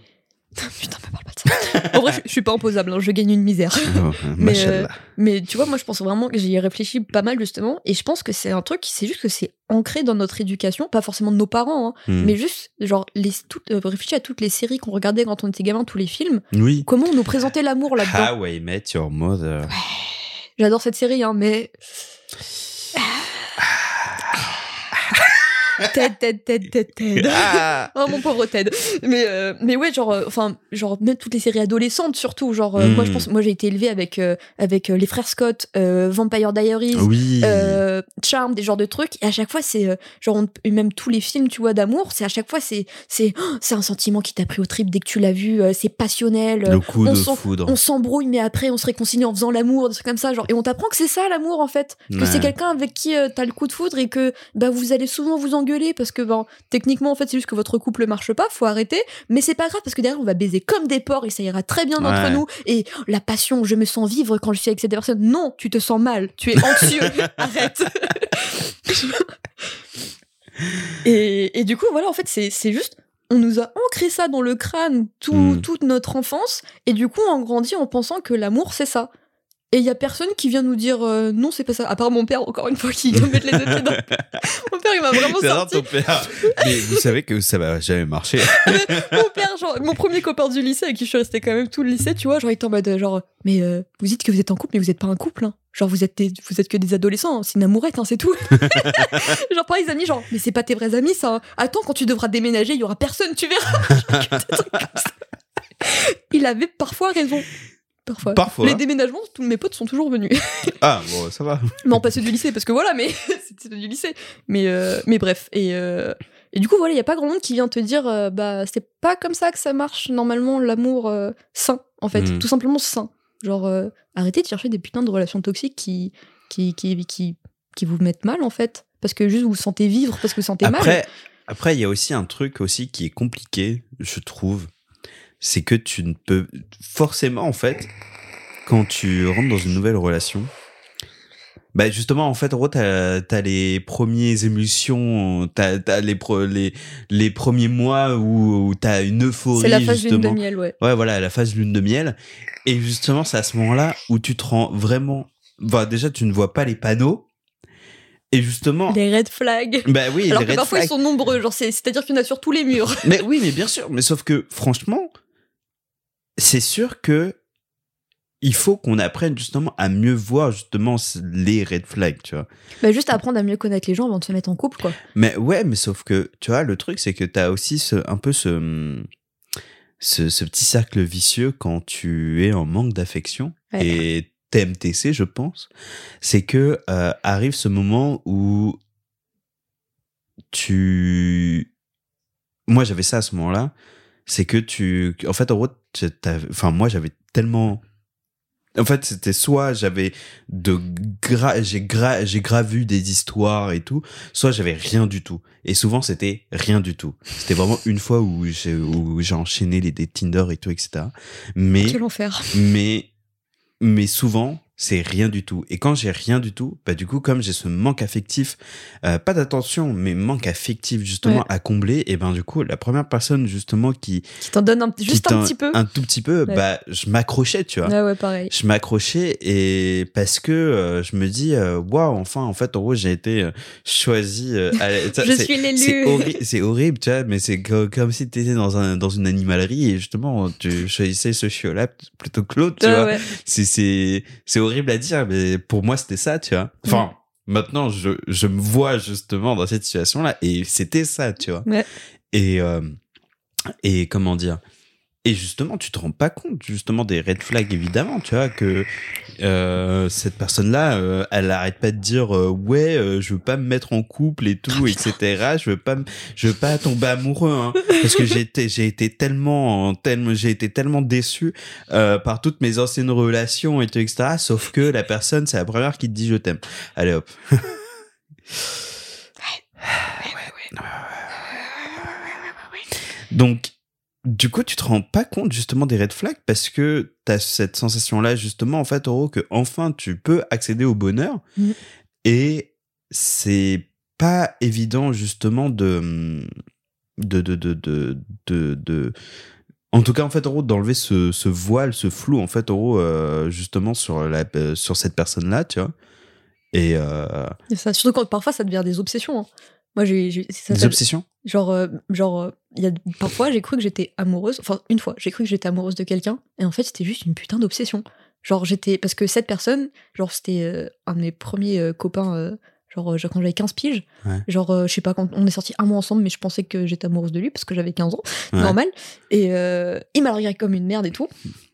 Putain, me parle pas de ça. en vrai, je, je suis pas imposable, hein, je gagne une misère. Oh, Mais, machallah. Mais tu vois, moi, je pense vraiment que j'y ai réfléchi pas mal justement, et je pense que c'est un truc, c'est juste que c'est ancré dans notre éducation, pas forcément de nos parents, hein, Hmm. mais juste, genre, les, tout, euh, réfléchis à toutes les séries qu'on regardait quand on était gamin, tous les films, oui comment on nous présentait l'amour là-dedans. How I Met Your Mother J'adore cette série, hein, mais. Ted, Ted, Ted, Ted, Ted. ah Oh mon pauvre Ted. Mais euh, mais ouais genre euh, enfin genre même toutes les séries adolescentes surtout genre euh, Mm. moi je pense moi j'ai été élevée avec euh, avec les frères Scott, euh, Vampire Diaries, oui euh, Charm, des genres de trucs et à chaque fois c'est genre on- et même tous les films tu vois d'amour, c'est à chaque fois c'est c'est oh, c'est un sentiment qui t'a pris au trip dès que tu l'as vu, c'est passionnel. le coup on de s'en- foudre On s'embrouille, mais après on se réconcilie en faisant l'amour, des trucs comme ça, genre. Et on t'apprend que c'est ça l'amour en fait, que Ouais. c'est quelqu'un avec qui t'as le coup de foudre et que bah vous allez souvent vous engueuler parce que ben techniquement en fait c'est juste que votre couple marche pas, faut arrêter. Mais c'est pas grave parce que derrière on va baiser comme des porcs et ça ira très bien entre Ouais. nous. Et la passion, je me sens vivre quand je suis avec cette personne. Non, tu te sens mal, tu es anxieux. Arrête. et, et du coup voilà en fait c'est juste on nous a ancré ça dans le crâne tout- Mm. toute notre enfance et du coup on grandit en pensant que l'amour c'est ça. Et il y a personne qui vient nous dire euh, non c'est pas ça. À part mon père encore une fois qui vient mettre les deux pieds dans. Mon père il m'a vraiment sorti. ton père mais vous savez que ça va jamais marcher Mon père genre mon premier copain du lycée avec qui je suis restée quand même tout le lycée tu vois genre il était en mode genre mais euh, vous dites que vous êtes en couple mais vous êtes pas un couple hein. Genre vous êtes des- vous êtes que des adolescents, hein. c'est une amourette hein, c'est tout. genre par les amis genre mais c'est pas tes vrais amis ça. hein. Attends quand tu devras déménager, il y aura personne, tu verras. Il avait parfois raison. Parfois. Parfois. Les déménagements, tous mes potes sont toujours venus. ah bon ça va non, pas ceux du lycée, parce que voilà, mais ceux du lycée. Mais, euh, mais bref. Et, euh, et du coup, voilà, il n'y a pas grand monde qui vient te dire, euh, bah, c'est pas comme ça que ça marche, normalement, l'amour sain, en fait. Mm. Tout simplement sain. Genre, arrêtez de chercher des putains de relations toxiques qui, qui, qui, qui, qui vous mettent mal, en fait. Parce que juste vous vous sentez vivre, parce que vous sentez mal. Après, après, il y a aussi un truc aussi qui est compliqué, je trouve. C'est que tu ne peux forcément, en fait, quand tu rentres dans une nouvelle relation, Bah justement, en fait, en gros, t'as as les premières émotions, t'as as les, pro- les les premiers mois où, où t'as une euphorie C'est la phase lune de miel, ouais. Ouais, voilà, la phase lune de miel. Et justement, c'est à ce moment-là où tu te rends vraiment. Bah déjà, tu ne vois pas les panneaux. Et justement, Les red flags. bah oui, Alors les que red parfois flags. ils sont nombreux, genre c'est- c'est-à-dire qu'il y en a sur tous les murs. Mais oui, mais bien sûr. Mais sauf que, franchement, c'est sûr que il faut qu'on apprenne justement à mieux voir justement les red flags, tu vois. Bah juste apprendre à mieux connaître les gens avant de se mettre en couple, quoi. Mais ouais, mais sauf que, tu vois, le truc, c'est que t'as aussi ce, un peu ce, ce, ce petit cercle vicieux quand tu es en manque d'affection. Ouais. Et TMTC, je pense, c'est que euh, arrive ce moment où tu... Moi, j'avais ça à ce moment-là. C'est que tu... En fait, en gros, tu- enfin, moi, j'avais tellement... En fait, c'était soit j'avais de gra... j'ai gra... j'ai gravu des histoires et tout, soit j'avais rien du tout. Et souvent, c'était rien du tout. C'était vraiment une fois où j'ai où j'ai enchaîné les des Tinder et tout, etc. Mais Quel enfer. mais mais souvent c'est rien du tout et quand j'ai rien du tout bah du coup comme j'ai ce manque affectif euh, pas d'attention mais manque affectif justement Ouais. à combler et ben du coup la première personne justement qui Qui t'en donne un, juste un petit peu. un tout petit peu Ouais. bah je m'accrochais tu vois Ouais, ouais, pareil. je m'accrochais et parce que euh, je me dis euh, waouh enfin en fait en gros j'ai été choisi euh, à- Je suis l'élu. c'est horrible tu vois mais c'est co- comme si tu étais dans un dans une animalerie et justement tu choisissais ce chiot là plutôt que l'autre tu Ouais, vois c'est c'est horrible à dire mais pour moi c'était ça tu vois. Enfin maintenant je je me vois justement dans cette situation là et c'était ça tu vois. Ouais. et euh, et comment dire? Et justement tu te rends pas compte justement des red flags évidemment tu vois que euh, cette personne là elle arrête pas de dire euh, ouais euh, je veux pas me mettre en couple et tout etc je veux pas je veux pas tomber amoureux hein, parce que j'ai été j'ai été tellement tellement j'ai été tellement déçu euh, par toutes mes anciennes relations et tout etc sauf que la personne c'est la première qui te dit je t'aime. Allez hop. Donc du coup, tu te rends pas compte justement des red flags parce que tu as cette sensation-là justement en fait, Oro, que enfin tu peux accéder au bonheur Mm. et c'est pas évident justement de de de de de de, de- en tout cas en fait Oro d'enlever ce, ce voile, ce flou en fait Oro euh, justement sur la euh, sur cette personne-là, tu vois. Et euh, Et ça, surtout quand parfois ça devient des obsessions. hein. Moi, j'ai. des obsessions? Genre, euh, genre, euh, il y a parfois j'ai cru que j'étais amoureuse. Enfin, une fois, j'ai cru que j'étais amoureuse de quelqu'un, et en fait, c'était juste une putain d'obsession. Genre, j'étais parce que cette personne, genre, c'était euh, un de mes premiers copains. genre, quand j'avais 15 piges. Ouais. Genre, euh, je sais pas quand on est sortis un mois ensemble, mais je pensais que j'étais amoureuse de lui parce que j'avais 15 ans, Ouais. normal. Et euh, il m'a largué comme une merde et tout.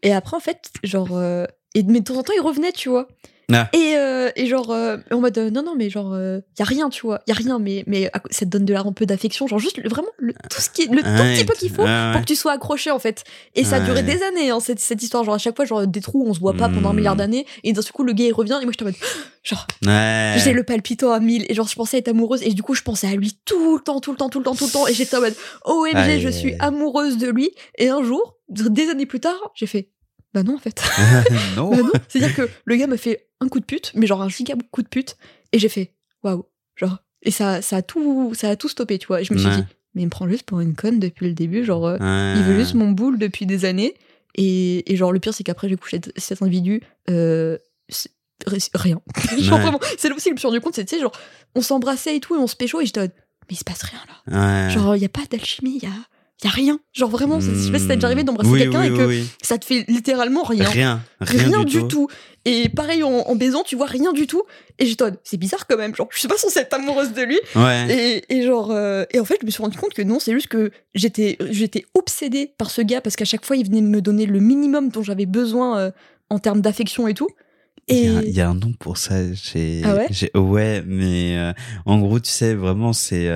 Et après, en fait, genre, euh, et mais de temps en temps, il revenait, tu vois. Ah. Et, euh, et genre, euh, en mode, euh, non, non, mais genre, il y a rien, tu vois, y a rien, mais, mais ça te donne de l'air un peu d'affection, genre juste le- vraiment le, tout ce qui est, le tout petit peu qu'il faut pour que tu sois accroché, en fait. Et ça a duré des années, hein, cette, cette histoire, genre à chaque fois, genre des trous, on se voit pas pendant un milliard d'années, et d'un seul coup, le gars, il revient, et moi, je te mode, genre, j'ai le palpitant à 1000, et genre, je pensais être amoureuse, et du coup, je pensais à lui tout le temps, tout le temps, tout le temps, tout le temps, et j'étais en mode, OMG, Aïe, je suis amoureuse de lui, et un jour, des années plus tard, j'ai fait, bah non, en fait. non. Bah non. C'est-à-dire que le gars m'a fait un coup de pute, mais genre un giga coup de pute, et j'ai fait waouh, genre et ça ça a tout ça a tout stoppé, tu vois. Et je me suis dit mais il me prend juste pour une conne depuis le début, genre euh, Ouais. il veut juste mon boule depuis des années et, et genre le pire c'est qu'après j'ai couché cet individu euh, rien. genre Ouais. vraiment, c'est là aussi que je me suis rendu compte, c'est tu sais genre on s'embrassait et tout et on se pécho et j'étais mais il se passe rien là. Genre il y a pas d'alchimie, il y a y a rien. Genre vraiment, c'est- je sais pas si t'as déjà arrivé d'embrasser Oui, quelqu'un oui, et que oui, ça te fait littéralement rien. Rien, rien, Rien, du, tout. Et pareil, en, en baisant, tu vois rien du tout. Et j'étais c'est bizarre quand même. Genre, je suis pas censée être amoureuse de lui. Ouais. Et, et genre, euh, et en fait, je me suis rendu compte que non, c'est juste que j'étais, j'étais obsédée par ce gars parce qu'à chaque fois, il venait me donner le minimum dont j'avais besoin euh, en termes d'affection et tout. Il Et y, a, il y a un nom pour ça. J'ai, Ah ouais? ouais, mais euh, en gros, tu sais, vraiment, c'est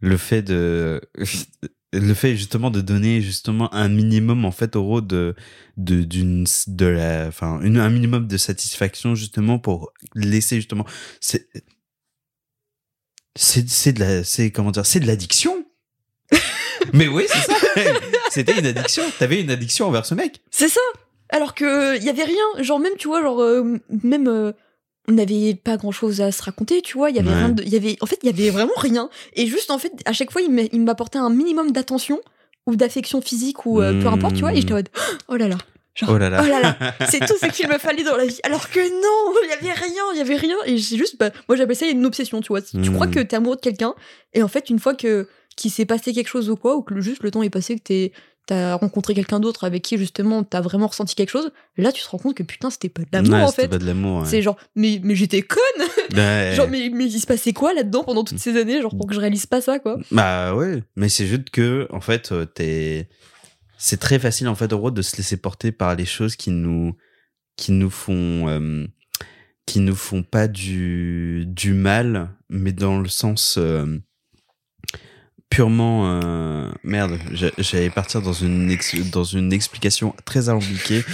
le fait de. Le fait justement de donner justement un minimum en fait au rôle de de d'une de la enfin une, un minimum de satisfaction justement pour laisser justement c'est c'est c'est de la c'est comment dire c'est de l'addiction mais oui c'est ça c'était une addiction t'avais une addiction envers ce mec c'est ça. Alors que il y avait rien. Genre même, tu vois, genre euh, même. euh, on n'avait pas grand chose à se raconter, tu vois. Il y avait Ouais. rien de- il y avait, en fait, il y avait vraiment rien. Et juste, en fait, à chaque fois, il m'a- il m'apportait un minimum d'attention ou d'affection physique ou euh, peu importe, tu vois. Et j'étais en mode, oh là là, genre, Oh là là. oh là là, c'est tout ce qu'il me fallait dans la vie. Alors que non, il y avait rien, il y avait rien. Et c'est juste, bah, moi, j'appelle ça une obsession, tu vois. Tu crois que t'es amoureux de quelqu'un, et en fait, une fois que qu'il s'est passé quelque chose ou quoi, ou que juste le temps est passé, que t'es t'as rencontré quelqu'un d'autre avec qui justement t'as vraiment ressenti quelque chose, là tu te rends compte que putain c'était pas de l'amour Ouais, en fait. pas de l'amour. ouais. C'est genre, mais, mais j'étais conne Ouais. Genre, mais, mais il se passait quoi là-dedans pendant toutes ces années, genre pour que je réalise pas ça, quoi? Bah ouais, mais c'est juste que en fait euh, t'es c'est très facile en fait en gros de se laisser porter par les choses qui nous qui nous font euh, qui nous font pas du du mal mais dans le sens euh, purement euh, merde, j'a- j'allais partir dans une ex- dans une explication très alambiquée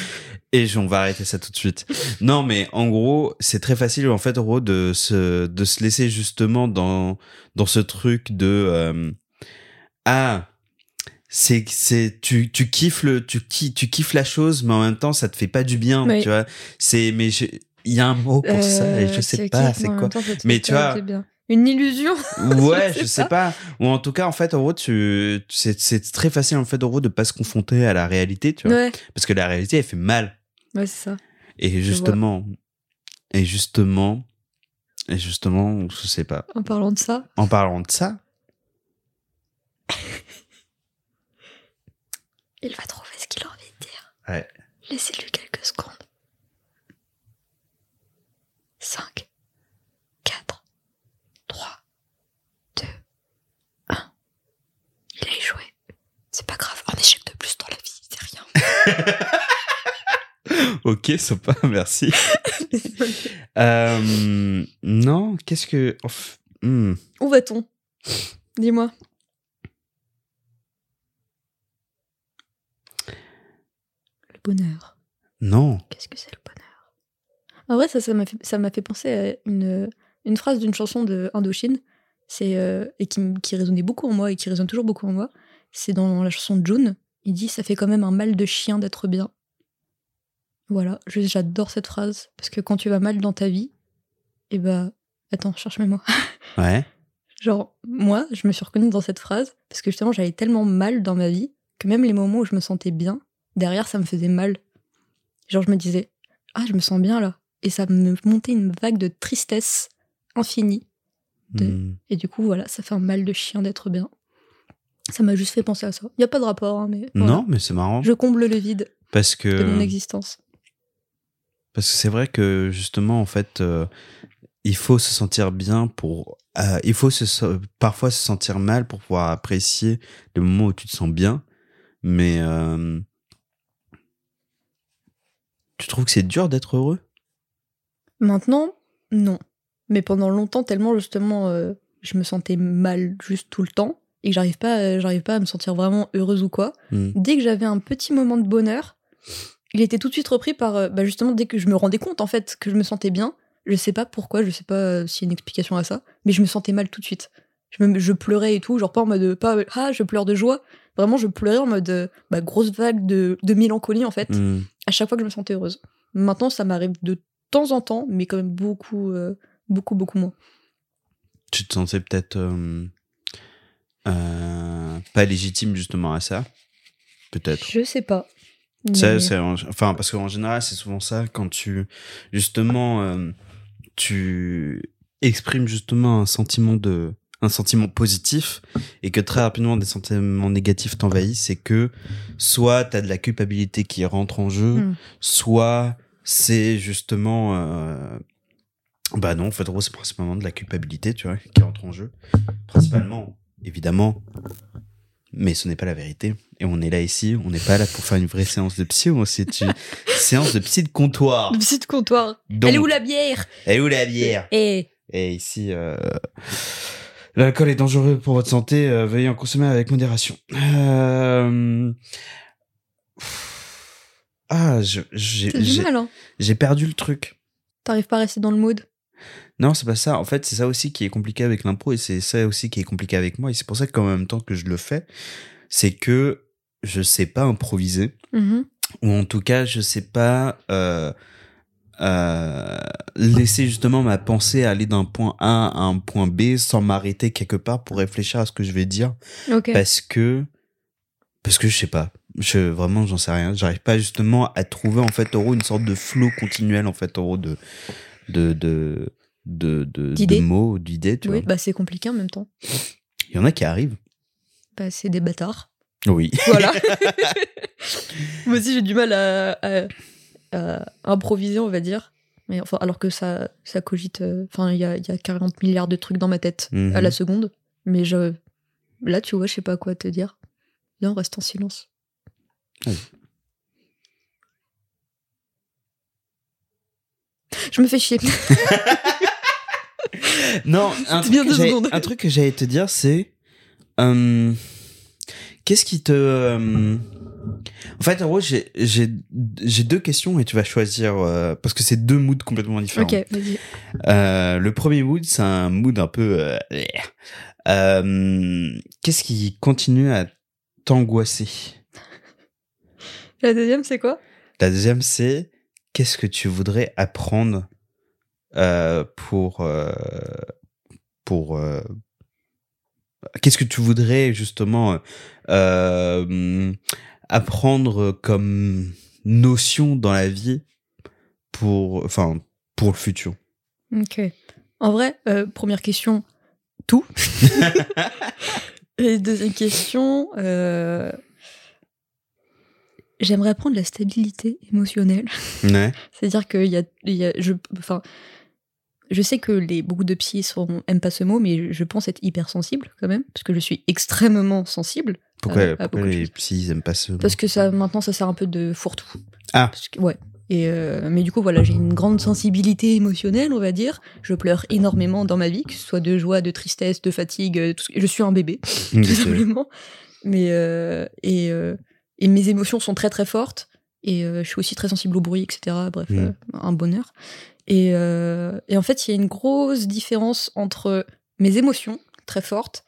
et on va arrêter ça tout de suite. Non, mais en gros, c'est très facile en fait en gros de se de se laisser justement dans dans ce truc de euh, ah c'est c'est tu tu kiffes le tu tu kiffes la chose mais en même temps ça te fait pas du bien Oui. tu vois c'est mais il y a un mot pour ça et je Euh, sais pas c'est quoi Mais tu vois- bien. Une illusion Ouais, Je je sais pas. Ou en tout cas, en fait, en gros, tu, c'est, c'est très facile, en fait, en gros, de pas se confronter à la réalité, tu vois. Ouais, Parce que la réalité, elle fait mal. ouais c'est ça. Et justement, et justement, et justement, je sais pas. En parlant de ça, En parlant de ça, il va trouver ce qu'il a envie de dire. Ouais. Laissez-lui quelques secondes. 5, 4, 3, 2, 1. Il a échoué. C'est pas grave, un échec de plus dans la vie, c'est rien. ok, sympa, merci. euh, non, qu'est-ce que, hmm. Où va-t-on? Dis-moi. Le bonheur. non. Qu'est-ce que c'est le bonheur? En vrai, ça, ça m'a fait, ça fait penser à une, une phrase d'une chanson de Indochine, c'est euh, et qui, qui résonnait beaucoup en moi et qui résonne toujours beaucoup en moi. C'est dans la chanson de June. Il dit ça fait quand même un mal de chien d'être bien. Voilà, j'adore cette phrase parce que quand tu vas mal dans ta vie, et bah attends, cherche mes mots. Ouais. Genre, moi, je me suis reconnue dans cette phrase parce que justement, j'allais tellement mal dans ma vie que même les moments où je me sentais bien, derrière, ça me faisait mal. Genre, je me disais, ah, je me sens bien là. Et ça me montait une vague de tristesse infinie. De- Hmm. Et du coup, voilà, ça fait un mal de chien d'être bien. Ça m'a juste fait penser à ça. Il n'y a pas de rapport, hein, mais. voilà. Non, mais c'est marrant. Je comble le vide Parce que. de mon existence. Parce que c'est vrai que justement, en fait, euh, il faut se sentir bien pour. euh, il faut se, parfois se sentir mal pour pouvoir apprécier le moment où tu te sens bien. Mais. euh, tu trouves que c'est dur d'être heureux? Maintenant, non. Mais pendant longtemps, tellement justement, je me sentais mal juste tout le temps et que j'arrive pas, euh, j'arrive pas à me sentir vraiment heureuse ou quoi. Hmm. Dès que j'avais un petit moment de bonheur, il était tout de suite repris par, euh, bah, justement, dès que je me rendais compte en fait que je me sentais bien. Je sais pas pourquoi, je sais pas euh, s'il y a une explication à ça, mais je me sentais mal tout de suite. Je, me- je pleurais et tout, genre pas en mode pas ah je pleure de joie, vraiment je pleurais en mode bah, grosse vague de, de mélancolie en fait Hmm. à chaque fois que je me sentais heureuse. Maintenant, ça m'arrive de temps en temps, mais quand même beaucoup, euh, beaucoup, beaucoup moins. Tu te sentais peut-être euh, euh, pas légitime justement à ça Peut-être. Je sais pas. Ça, Mais- c'est en- enfin parce qu'en général c'est souvent ça quand tu justement euh, tu exprimes justement un sentiment de un sentiment positif et que très rapidement des sentiments négatifs t'envahissent c'est que soit t'as de la culpabilité qui rentre en jeu Hmm. soit c'est justement euh, bah non en fait c'est principalement de la culpabilité tu vois qui rentre en jeu principalement évidemment mais ce n'est pas la vérité. Et on est là ici, on n'est pas là pour faire une vraie séance de psy, c'est une séance de psy de comptoir. Le petit comptoir. Donc, Elle est où la bière? Elle est où la bière? Et ici, euh, l'alcool est dangereux pour votre santé, euh, veuillez en consommer avec modération. Euh, Ah, j'ai hein. j'ai perdu le truc. T'arrives pas à rester dans le mood? Non, c'est pas ça. En fait, c'est ça aussi qui est compliqué avec l'impro et c'est ça aussi qui est compliqué avec moi. Et c'est pour ça qu'en même temps que je le fais, c'est que je sais pas improviser. Mhm. ou en tout cas je sais pas euh, euh, laisser justement ma pensée aller d'un point A à un point B sans m'arrêter quelque part pour réfléchir à ce que je vais dire parce que parce que je sais pas je vraiment j'en sais rien j'arrive pas justement à trouver en fait euro une sorte de flow continuel en fait euro de de de de de, mots d'idées Oui, vois bah c'est compliqué en même temps. il y en a qui arrivent Bah c'est des bâtards. oui Voilà. Moi aussi j'ai du mal à, à- à improviser, on va dire. Mais enfin, alors que ça, ça cogite. euh, Enfin, il y a, y a 40 milliards de trucs dans ma tête Mhm. à la seconde. Mais je, là, tu vois, je sais pas quoi te dire. Viens, on reste en silence. Je me fais chier. non un bien truc, que deux j'allais- secondes. un truc que j'allais te dire c'est euh, qu'est-ce qui te euh, en fait en gros j'ai deux questions et tu vas choisir euh, parce que c'est deux moods complètement différents ok, vas-y. Euh, le premier mood, c'est un mood un peu. euh, Qu'est-ce qui continue à t'angoisser? La deuxième, c'est quoi? La deuxième, c'est qu'est-ce que tu voudrais apprendre? Pour euh, pour euh, qu'est-ce que tu voudrais justement euh, apprendre comme notion dans la vie pour enfin pour le futur? Ok. En vrai, euh, première question, tout. Et deuxième question, euh, j'aimerais apprendre la stabilité émotionnelle. Ouais. C'est-à-dire qu'il y a, il y a- je, enfin, je sais que les beaucoup de psys sont, aiment pas ce mot, mais je pense être hypersensible quand même, parce que je suis extrêmement sensible. Pourquoi, à- à pourquoi beaucoup de les psys aiment pas ce mot Parce que ça, maintenant, ça sert un peu de fourre-tout. Ah. Parce que- ouais. Et euh, mais du coup, voilà, j'ai une grande sensibilité émotionnelle, on va dire. Je pleure énormément dans ma vie, que ce soit de joie, de tristesse, de fatigue. euh, tout ce- Je suis un bébé, tout simplement. Mais euh, et, euh, et mes émotions sont très très fortes. Et je suis aussi très sensible au bruit, etc. Bref, Mm. un bonheur. Et, euh, et en fait, il y a une grosse différence entre mes émotions très fortes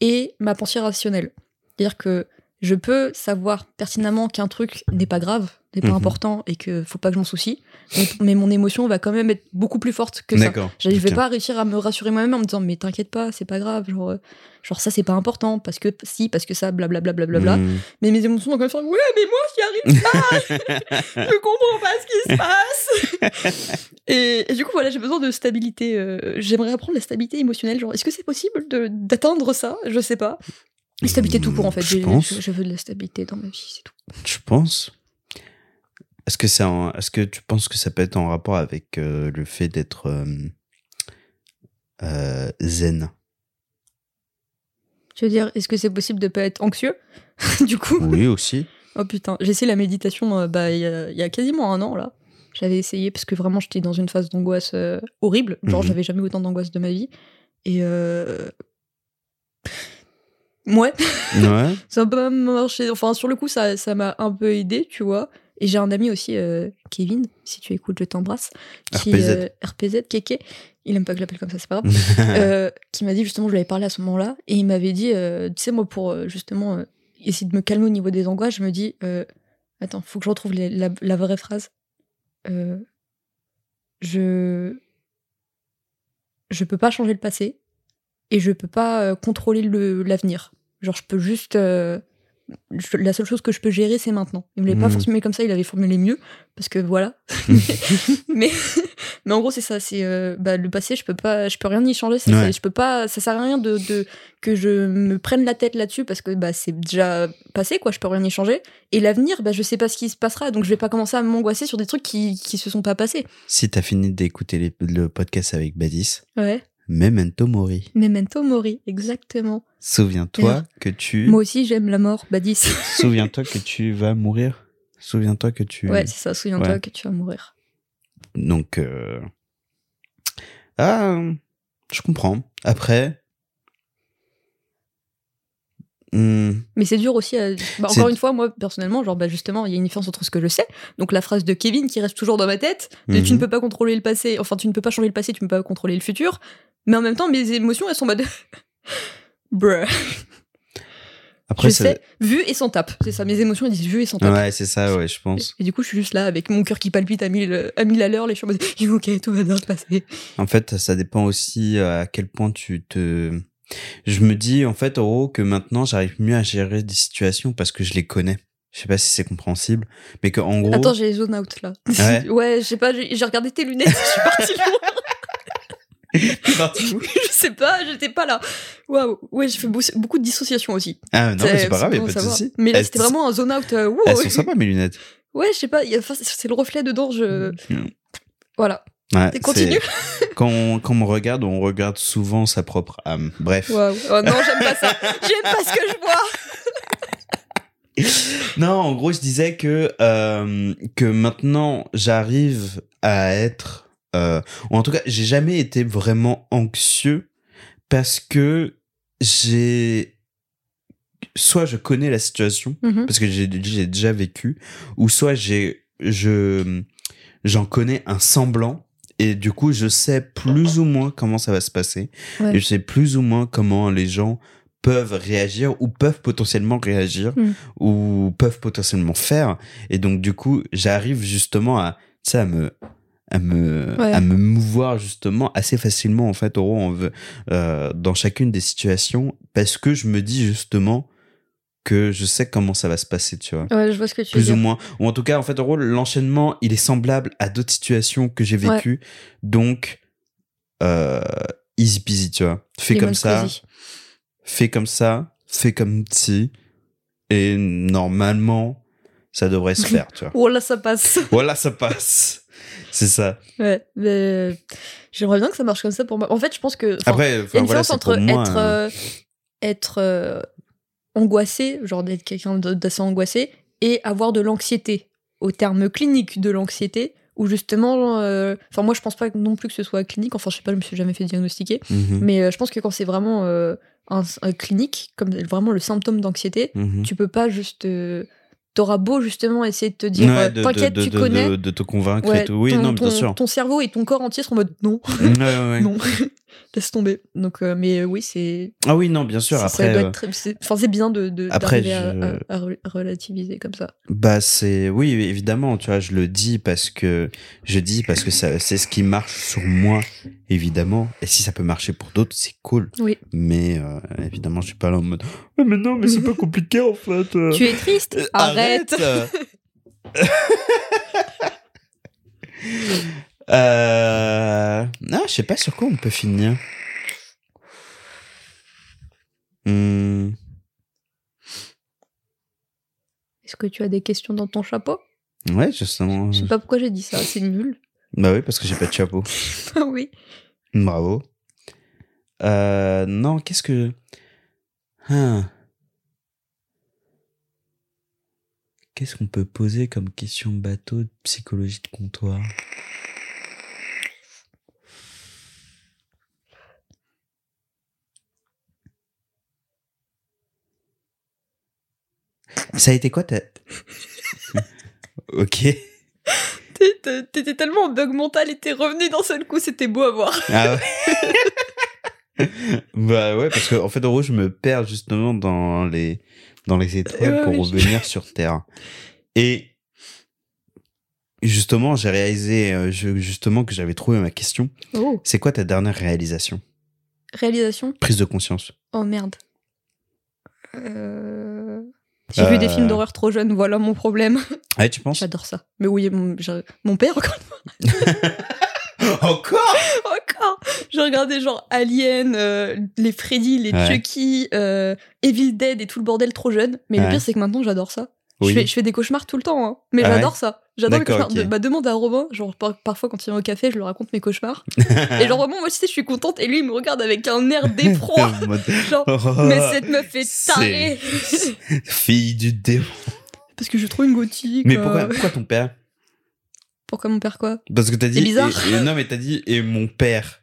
et ma pensée rationnelle. C'est-à-dire que je peux savoir pertinemment qu'un truc n'est pas grave, n'est pas Mhm. important et que faut pas que je m'en soucie, mais, mais mon émotion va quand même être beaucoup plus forte que ça. Je vais Ok. pas réussir à me rassurer moi-même en me disant mais t'inquiète pas, c'est pas grave, genre, euh, genre ça c'est pas important parce que si, parce que ça, blablabla. Bla, bla, bla, bla. Mm. Mais mes émotions sont quand même faire ouais mais moi j'y arrive pas, je comprends pas ce qui se passe. et, et du coup voilà j'ai besoin de stabilité. euh, J'aimerais apprendre la stabilité émotionnelle. Genre est-ce que c'est possible d'atteindre ça? Je sais pas. La stabilité tout court en fait. Je, je veux de la stabilité dans ma vie, c'est tout. Je pense. Est-ce que c'est en- est-ce que tu penses que ça peut être en rapport avec euh, le fait d'être euh, euh, zen? Je veux dire, est-ce que c'est possible de pas être anxieux Du coup, Oui aussi. oh putain, j'ai essayé la méditation bah, il y, a, il y a quasiment un an là. J'avais essayé parce que vraiment j'étais dans une phase d'angoisse euh, horrible. Genre Mhm. j'avais jamais autant d'angoisse de ma vie. Et euh... ouais, Ouais. ça a pas marché. Enfin sur le coup ça ça m'a un peu aidé, tu vois. Et j'ai un ami aussi, euh, Kevin, si tu écoutes, je t'embrasse. Qui, RPZ. euh, RPZ, Kéké. Il aime pas que je l'appelle comme ça, c'est pas grave. euh, qui m'a dit justement, je lui avais parlé à ce moment-là, et il m'avait dit, tu sais, moi, pour justement essayer de me calmer au niveau des angoisses, je me dis, attends, faut que je retrouve les- la, la vraie phrase. Je. Je peux pas changer le passé, et je peux pas contrôler le- l'avenir. Genre, je peux juste. La seule chose que je peux gérer, c'est maintenant. Il me l'avait pas Mhm. formulé comme ça, il l'avait formulé mieux, parce que voilà. mais, mais en gros, c'est ça. C'est euh, bah, le passé, je peux pas, je peux rien y changer. Ça, Ouais. je peux pas. Ça sert à rien de, de que je me prenne la tête là-dessus parce que bah c'est déjà passé, quoi. Je peux rien y changer. Et l'avenir, bah je sais pas ce qui se passera, donc je vais pas commencer à m'angoisser sur des trucs qui qui se sont pas passés. si t'as fini d'écouter le podcast avec Badis, Ouais. Memento Mori. Memento mori, exactement. Souviens-toi que tu Moi aussi, j'aime la mort, Badis. souviens-toi que tu vas mourir. Souviens-toi que tu ouais, c'est ça. Souviens-toi Ouais. que tu vas mourir. Donc, euh... ah, je comprends. Après, hmm, Mais c'est dur aussi. à- bah, encore une fois, moi personnellement, genre bah, justement, il y a une différence entre ce que je sais. Donc la phrase de Kevin qui reste toujours dans ma tête. de Tu ne peux pas contrôler le passé. Enfin, tu ne peux pas changer le passé. Tu ne peux pas contrôler le futur. Mais en même temps, mes émotions, elles sont mode. Bruh. Après, je ça- sais, vu et sans tape. C'est ça, mes émotions elles disent vu et sans tape. Ouais, c'est ça, ouais, je pense. et du coup, je suis juste là avec mon cœur qui palpite à 1000 à, 1000 à l'heure, les choses ok, tout va bien se passer. En fait, ça dépend aussi à quel point tu te. Je me dis, en fait, Oro, que maintenant, j'arrive mieux à gérer des situations parce que je les connais. Je sais pas si c'est compréhensible, mais qu'en gros. Attends, j'ai les zone out là. Ouais. Ouais, je sais pas, j'ai regardé tes lunettes, je suis partie loin. Je sais pas, j'étais pas là. Waouh, ouais, j'ai fait beau- beaucoup de dissociation aussi. Ah non, mais c'est pas grave, y a bon pas de savoir. souci. Mais là, c'était vraiment un zone out. euh, ouh, Elles ouais. sont sympas, mes lunettes. Ouais, je sais pas, il y a- enfin, c'est le reflet dedans, je. Voilà. Ouais, continue? Quand on, quand on regarde, on regarde souvent sa propre âme. Bref. Oh non, j'aime pas ça. J'aime pas ce que je vois. Non, en gros, je disais que euh, que maintenant j'arrive à être, euh, ou en tout cas, j'ai jamais été vraiment anxieux parce que j'ai soit je connais la situation Mhm. parce que j'ai j'ai déjà vécu, ou soit j'ai je j'en connais un semblant et du coup je sais plus ou moins comment ça va se passer Ouais. et je sais plus ou moins comment les gens peuvent réagir ou peuvent potentiellement réagir Mm. ou peuvent potentiellement faire et donc du coup j'arrive justement à à me à me Ouais. à me mouvoir justement assez facilement en fait au veut euh, dans chacune des situations parce que je me dis justement que je sais comment ça va se passer tu vois Ouais, je vois ce que tu veux plus ou dire. moins ou en tout cas en fait en gros l'enchaînement il est semblable à d'autres situations que j'ai Ouais. vécues donc euh, easy peasy tu vois fais comme ça squeezy. fais comme ça fais comme si et normalement ça devrait se faire tu vois Oh là, ça passe. voilà ça passe c'est ça Ouais, mais euh, j'aimerais bien que ça marche comme ça pour moi. En fait, je pense que. après Il y a une voilà différence entre moi être, hein. euh, être euh, angoissé, genre d'être quelqu'un d'assez angoissé, et avoir de l'anxiété, au terme clinique de l'anxiété, où justement, euh, enfin moi je pense pas non plus que ce soit clinique, enfin je sais pas, je me suis jamais fait diagnostiquer, Mhm, mais euh, je pense que quand c'est vraiment euh, un, un clinique, comme vraiment le symptôme d'anxiété, mhm. tu peux pas juste... T'auras beau justement essayer de te dire, Ouais, euh, t'inquiète, tu de- connais. de, de te convaincre Ouais, et tout oui ton- non bien ton- sûr Ton cerveau et ton corps entier seront en mode non, ouais. non, laisse tomber. Donc, euh, mais euh, oui, c'est. ah oui non bien sûr après euh, c'est enfin, c'est bien de, de- Après, à- relativiser comme ça. Bah c'est oui évidemment tu vois je le dis parce que je dis parce que c'est ce qui marche sur moi évidemment et si ça peut marcher pour d'autres c'est cool Oui. mais euh, évidemment je suis pas là en mode Ah, mais non mais c'est pas compliqué en fait. Tu es triste Arrête, euh... ah je sais pas sur quoi on peut finir Hmm. Est-ce que tu as des questions dans ton chapeau? Ouais justement Je sais pas pourquoi j'ai dit ça, c'est nul. bah oui parce que j'ai pas de chapeau Ah oui. Bravo. Euh, non, qu'est-ce que... Ah. Qu'est-ce qu'on peut poser comme question bateau de psychologie de comptoir? Ça a été quoi ta... ok. T'étais tellement en bug mental et t'es revenu d'un seul coup, c'était beau à voir. Ah ouais. bah ouais, parce que en fait, en gros, je me perds justement dans les dans les étoiles Ouais, pour revenir sur Terre. Et justement, j'ai réalisé euh, je- justement que j'avais trouvé ma question. Oh. C'est quoi ta dernière réalisation? Réalisation? Prise de conscience. Oh merde. Euh, J'ai vu des Euh. films d'horreur trop jeunes, voilà mon problème. Ouais, tu penses? J'adore ça. Mais oui, mon, mon père, encore une Encore fois, encore? J'ai regardé genre Alien, euh, les Freddy, les Ouais. Chucky, euh, Evil Dead et tout le bordel trop jeune. Mais le pure, c'est que maintenant, j'adore ça. Oui. Je, fais, je fais des cauchemars tout le temps, hein. mais Ah ouais j'adore ça. J'adore les cauchemars. De- bah, demande à Robin, genre par- parfois quand il vient au café, je lui raconte mes cauchemars. et genre vraiment, moi aussi, je suis contente. Et lui, il me regarde avec un air d'effroi. Genre, oh, mais cette meuf est tarée. Fille du démon. Parce que je trouve une gothique. Mais euh, pourquoi, pourquoi ton père? Pourquoi mon père quoi? Parce que t'as dit. C'est bizarre. et- et- non, mais t'as dit et mon père.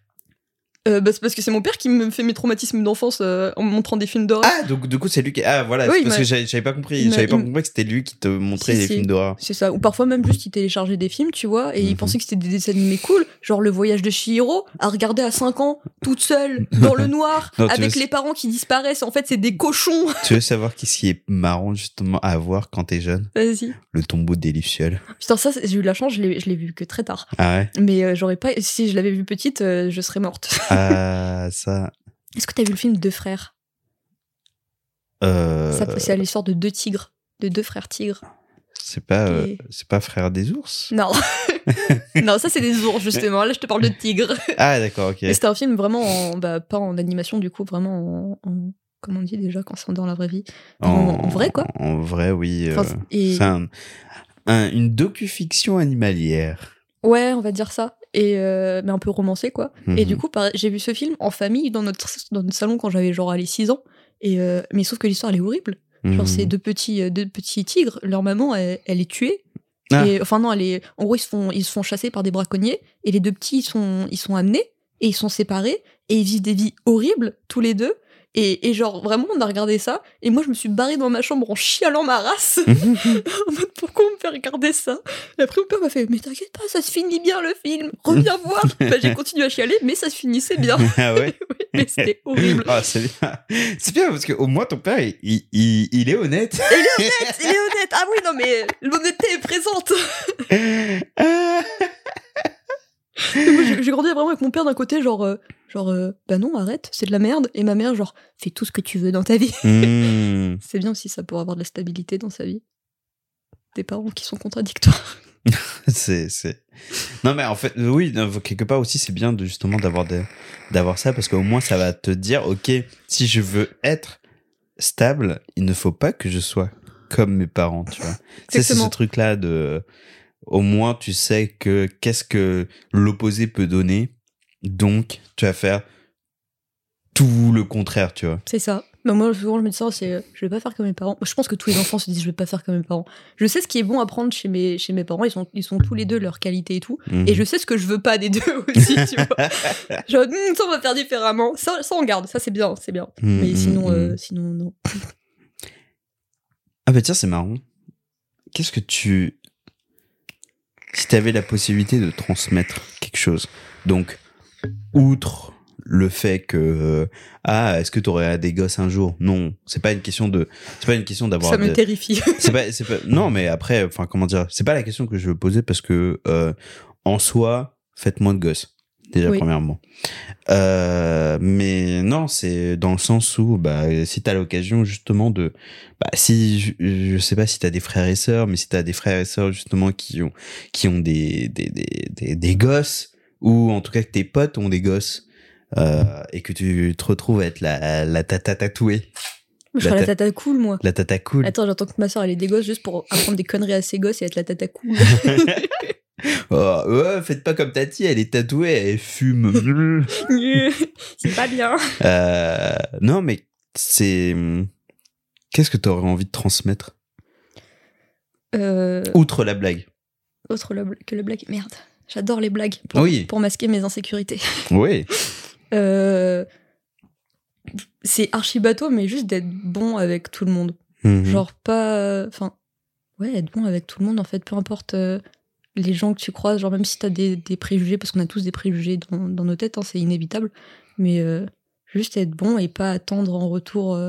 Euh, bah, c'est parce que c'est mon père qui me fait mes traumatismes d'enfance euh, en me montrant des films d'horreur. Ah, donc du coup, c'est lui qui. Ah, voilà, Oui, c'est il parce que j'avais pas compris. J'avais pas compris que c'était lui qui te montrait Si, si. films d'horreur. C'est ça. Ou parfois même juste il téléchargeait des films, tu vois, et il Mhm. pensait que c'était des dessins animés cool, genre Le Voyage de Chihiro, à regarder à 5 ans, toute seule, dans le noir, Non, avec veux- les parents qui disparaissent. En fait, c'est des cochons. Tu veux savoir qu'est-ce qui est marrant justement à voir quand t'es jeune? Vas-y. Le tombeau des Lucioles. Putain, ça, j'ai eu la chance, je l'ai je l'ai vu que très tard. Ah ouais? Mais euh, j'aurais pas. Si je l'avais vu petite, je serais morte. Ah, ça. Est-ce que t'as vu le film Deux frères? Euh, Ça, C'est l'histoire de deux tigres, de deux frères tigres. c'est pas, euh, c'est pas frère des ours? Non. non, ça c'est des ours justement. Là, je te parle de tigres. Ah, d'accord, ok. C'était un film vraiment, en, bah, pas en animation du coup, vraiment en, en- comment on dit déjà quand c'est dans la vraie vie? En- en vrai, quoi. En vrai, oui. euh, Enfin, et- C'est un- un- une docu-fiction animalière. Ouais, on va dire ça. Et euh, mais un peu romancé quoi. Et Mhm. du coup, pareil, j'ai vu ce film en famille dans notre dans notre salon quand j'avais genre allez 6 ans. Et euh, mais sauf que l'histoire elle est horrible. Genre Mhm. c'est deux petits euh, deux petits tigres, leur maman elle, elle est tuée. Ah. Et, enfin non, elle est en gros ils se font ils se font chasser par des braconniers et les deux petits ils sont ils sont amenés et ils sont séparés et ils vivent des vies horribles tous les deux. Et, et genre vraiment on a regardé ça et moi je me suis barrée dans ma chambre en chialant ma race en mode pourquoi on me fait regarder ça? Et après mon père m'a fait mais t'inquiète pas ça se finit bien le film reviens voir. Bah, j'ai continué à chialer mais ça se finissait bien. Ah ouais. Oui, mais c'était horrible. Ah, c'est bien. C'est bien parce qu'au moins ton père, il, il, il est honnête. il est honnête il est honnête. Ah oui non mais l'honnêteté est présente. J'ai grandi vraiment avec mon père d'un côté genre euh, genre euh, bah non arrête c'est de la merde. Et ma mère genre fais tout ce que tu veux dans ta vie. Hmm. c'est bien aussi ça pour avoir de la stabilité dans sa vie. Des parents qui sont contradictoires. C'est c'est. Non mais en fait oui quelque part aussi c'est bien de justement d'avoir d'avoir ça parce qu'au moins ça va te dire ok si je veux être stable il ne faut pas que je sois comme mes parents tu vois. C'est c'est ce Exactement. truc là de au moins tu sais que qu'est-ce que l'opposé peut donner donc tu vas faire tout le contraire tu vois C'est ça. Bah moi, souvent, je me dis ça, c'est euh, je vais pas faire comme mes parents. Je pense que tous les enfants se disent je vais pas faire comme mes parents. Je sais ce qui est bon à prendre chez mes, chez mes parents, ils sont, ils sont tous les deux leurs qualités et tout. Mhm. Et je sais ce que je veux pas des deux aussi, tu vois. Genre, Hum, ça, on va faire différemment. Ça, ça on garde, ça, c'est bien, c'est bien. Mhm, Mais sinon, mhm, euh, mhm. sinon, non. Ah bah tiens, c'est marrant. Qu'est-ce que tu... Si tu avais la possibilité de transmettre quelque chose, donc, outre le fait que... euh, ah, est-ce que tu aurais des gosses un jour? Non, c'est pas une question de... C'est pas une question d'avoir... Ça me de- terrifie. c'est pas, c'est pas, non, mais après, enfin, comment dire, c'est pas la question que je veux poser parce que, euh, en soi, faites moins de gosses. Déjà, Oui. premièrement. Euh, mais non, c'est dans le sens où, bah, si t'as l'occasion, justement, de, bah, si, je, je sais pas si t'as des frères et sœurs, mais si t'as des frères et sœurs, justement, qui ont, qui ont des, des, des, des, des gosses, ou en tout cas que tes potes ont des gosses, euh, et que tu te retrouves à être la, la tata tatouée, Je serais La la tata cool, moi. la tata cool. Attends, j'entends que ma soeur elle est des gosses juste pour apprendre des conneries à ses gosses et être la tata cool. Oh, ouais, faites pas comme Tati, elle est tatouée, elle fume. c'est pas bien. Euh, non, mais c'est. Qu'est-ce que t'aurais envie de transmettre? Euh, Outre la blague. autre le- que le blague. Merde, j'adore les blagues pour, Oui. pour masquer mes insécurités. Oui. Euh, c'est archi bateau, mais juste d'être bon avec tout le monde. Mhm. Genre pas. Enfin, ouais, être bon avec tout le monde en fait, peu importe euh, les gens que tu croises, genre même si t'as des, des préjugés, parce qu'on a tous des préjugés dans, dans nos têtes, hein, c'est inévitable, mais euh, juste être bon et pas attendre en retour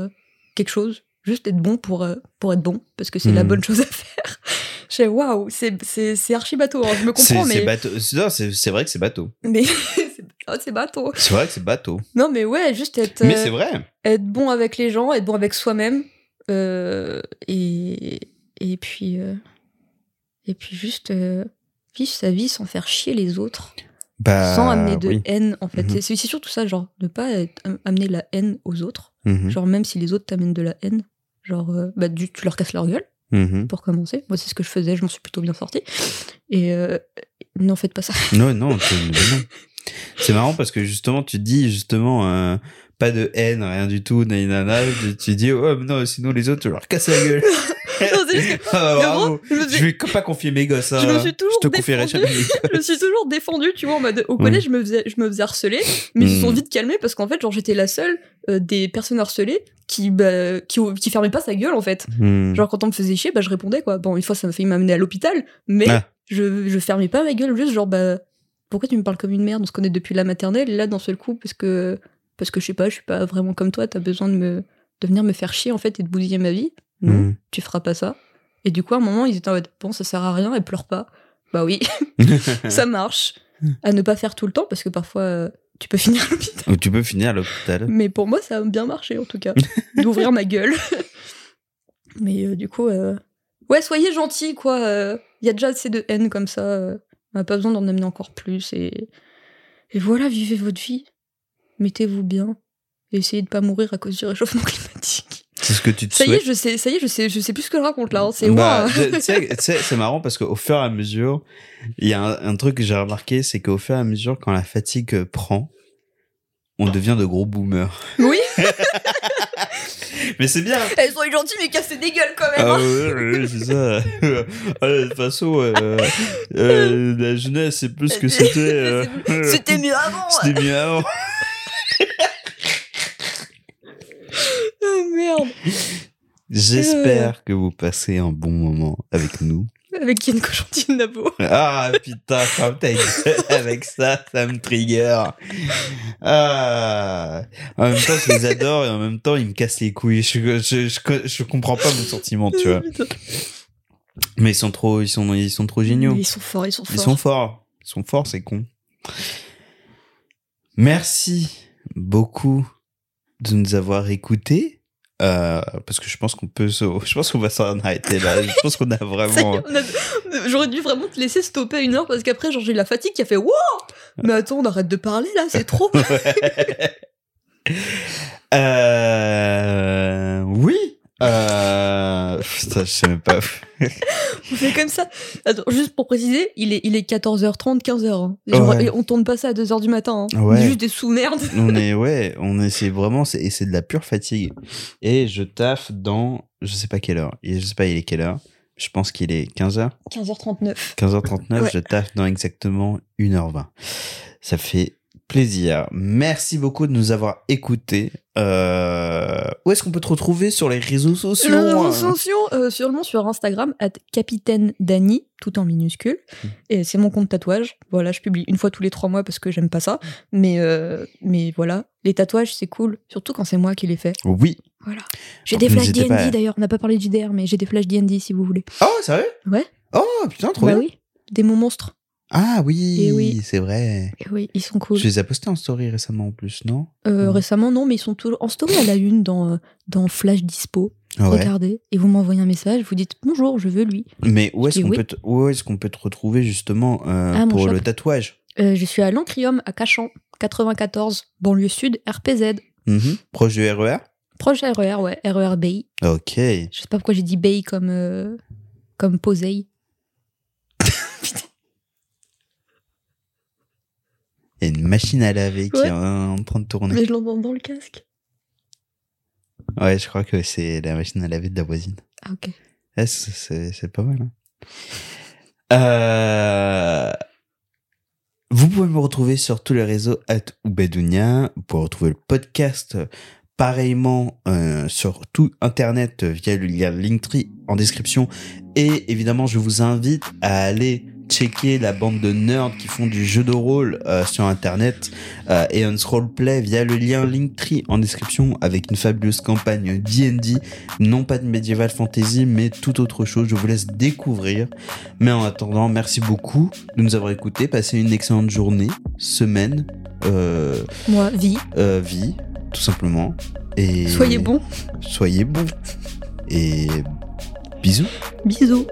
quelque chose. Juste être bon pour, pour être bon, parce que c'est la Mhm. bonne chose à faire. Je waouh, c'est- c'est c'est archi bateau, hein, je me comprends, c'est mais, bateau. C'est vrai que c'est bateau. mais c'est oh, c'est bateau. C'est vrai que c'est bateau. Non, mais ouais, juste être. Mais euh, c'est vrai. être bon avec les gens, être bon avec soi-même, euh, et, et puis euh, et puis juste euh, vivre sa vie sans faire chier les autres, Bah, sans amener de oui. haine en fait. Mhm. C'est- C'est surtout ça, genre ne pas être- amener la haine aux autres, Mhm. genre même si les autres t'amènent de la haine, genre euh, bah du- tu leur casses leur gueule Mhm. pour commencer. Moi c'est ce que je faisais, je m'en suis plutôt bien sortie. Et euh, n'en faites pas ça. Non, non, c'est marrant parce que justement, tu dis justement euh, pas de haine, rien du tout, nanana. Tu, tu dis, oh, mais non, sinon les autres, tu leur casses la gueule. non, juste Ah, bravo. je me Je suis- vais pas confier mes gosses. hein. Je me suis toujours Je te confierai défendue. je me suis toujours défendue, tu vois, en mode, au collège, je me faisais, je me faisais harceler, mais ils se sont vite calmés parce qu'en fait, genre, j'étais la seule euh, des personnes harcelées qui, bah, qui, qui fermait pas sa gueule, en fait. Hmm. Genre, quand on me faisait chier, bah, je répondais, quoi. Bon, une fois, ça m'a failli m'amener à l'hôpital, mais Ah. je, je fermais pas ma gueule, juste genre, bah, pourquoi tu me parles comme une merde? On se connaît depuis la maternelle, et là, d'un seul coup, parce que, parce que je sais pas, je suis pas vraiment comme toi, t'as besoin de me, de venir me faire chier, en fait, et de bousiller ma vie. Non, Hmm. tu feras pas ça. Et du coup, à un moment, ils étaient en mode, bon, ça sert à rien, et pleure pas. Bah oui, ça marche. À ne pas faire tout le temps, parce que parfois, tu peux finir à l'hôpital. Ou tu peux finir à l'hôpital. Mais pour moi, ça a bien marché, en tout cas, d'ouvrir ma gueule. Mais euh, du coup, euh, ouais, soyez gentils, quoi. Il y a déjà assez de haine comme ça. euh, on n'a pas besoin d'en amener encore plus. Et, et voilà, vivez votre vie. Mettez-vous bien. Et essayez de pas mourir à cause du réchauffement climatique. C'est ce que tu te Ça y est, je sais, ça y est, je sais, je sais plus ce que je raconte là. hein. C'est Bah, sais, c'est marrant parce qu'au fur et à mesure, il y a un, un truc que j'ai remarqué, c'est qu'au fur et à mesure, quand la fatigue prend, on devient de gros boomers. Oui, Mais c'est bien. elles sont gentilles, mais cassez des gueules quand même. Ah hein. ouais, ouais, ouais, c'est ça. Ah, de toute façon, euh, euh, la jeunesse, c'est plus ce que c'était. euh, C'était mieux avant. C'était mieux avant. Oh, merde. J'espère que vous passez un bon moment avec nous. Avec Ken Cochantine Nabo. Ah putain, dit avec ça, ça me trigger. Ah. En même temps, je les adore et en même temps, ils me cassent les couilles. Je, je, je, je comprends pas mon sentiment, tu vois. Mais ils sont trop, ils sont, ils sont trop géniaux. Ils sont forts, ils sont forts. Ils sont forts. Ils sont forts, c'est con. Merci beaucoup de nous avoir écoutés. Euh, parce que je pense qu'on peut se, je pense qu'on va s'en arrêter là. Je pense qu'on a vraiment. a- J'aurais dû vraiment te laisser stopper une heure parce qu'après, genre, j'ai eu la fatigue qui a fait Wow Mais attends, on arrête de parler là, c'est trop euh, oui. Euh, putain, je sais même pas. On fait comme ça. Attends, juste pour préciser, il est, il est 14h30, 15h. hein. Genre, Ouais. et on tourne pas ça à 2h du matin. hein. Ouais. Juste des sous-merdes. On est, ouais, on est, c'est vraiment, c'est, et c'est de la pure fatigue. Et je taffe dans, je sais pas quelle heure. Et je sais pas, il est quelle heure. Je pense qu'il est 15h. 15h39. 15h39, Ouais. je taffe dans exactement 1h20. Ça fait plaisir. Merci beaucoup de nous avoir écoutés. Euh, où est-ce qu'on peut te retrouver sur les réseaux sociaux Les réseaux hein sociaux, euh, sûrement sur Instagram, at Capitaine Dany, tout en minuscule. Hmm. Et c'est mon compte tatouage. Voilà, je publie une fois tous les trois mois parce que j'aime pas ça. Mais, euh, mais voilà, les tatouages, c'est cool. Surtout quand c'est moi qui les fais. Oui. Voilà. J'ai des flashs D&D pas d'ailleurs. On n'a pas parlé du DR, mais j'ai des flashs D&D si vous voulez. Oh, sérieux? Ouais. Oh, putain, trop bah bien. oui, des mots monstres. Ah oui, oui. c'est vrai. Et oui, ils sont cool. Je les ai postés en story récemment en plus, non? Euh, Ouais. Récemment, non, mais ils sont toujours en story à la une dans, euh, dans Flash Dispo. Ah ouais. Regardez, et vous m'envoyez un message, vous dites bonjour, je veux lui. Mais où est-ce qu'on oui. peut, te- où est-ce qu'on peut te retrouver justement euh, Ah, pour shop. le tatouage? Euh, je suis à l'Ancrium à Cachan, 94, banlieue sud, RPZ. Mhm. Proche du RER Proche RER, ouais, RER Bay. Ok. Je sais pas pourquoi j'ai dit Bay comme, comme Posey. Il y a une machine à laver qui Ouais. est en train de tourner. Mais je l'entends dans le casque. Ouais, je crois que c'est la machine à laver de la voisine. Ah, ok. Ouais, c'est- pas mal. hein. Euh, Vous pouvez me retrouver sur tous les réseaux at Oubedounia. Vous pouvez retrouver le podcast euh, pareillement euh, sur tout internet via le lien Linktree en description. Et évidemment, je vous invite à aller checker la bande de nerds qui font du jeu de rôle euh, sur internet euh, et on roleplay via le lien Linktree en description avec une fabuleuse campagne D&D non pas de medieval fantasy, mais tout autre chose. Je vous laisse découvrir. Mais en attendant, merci beaucoup de nous avoir écoutés. Passez une excellente journée, semaine, euh, Moi, vie. euh, vie, tout simplement. Et Soyez bons. Soyez bons. Et bisous. Bisous.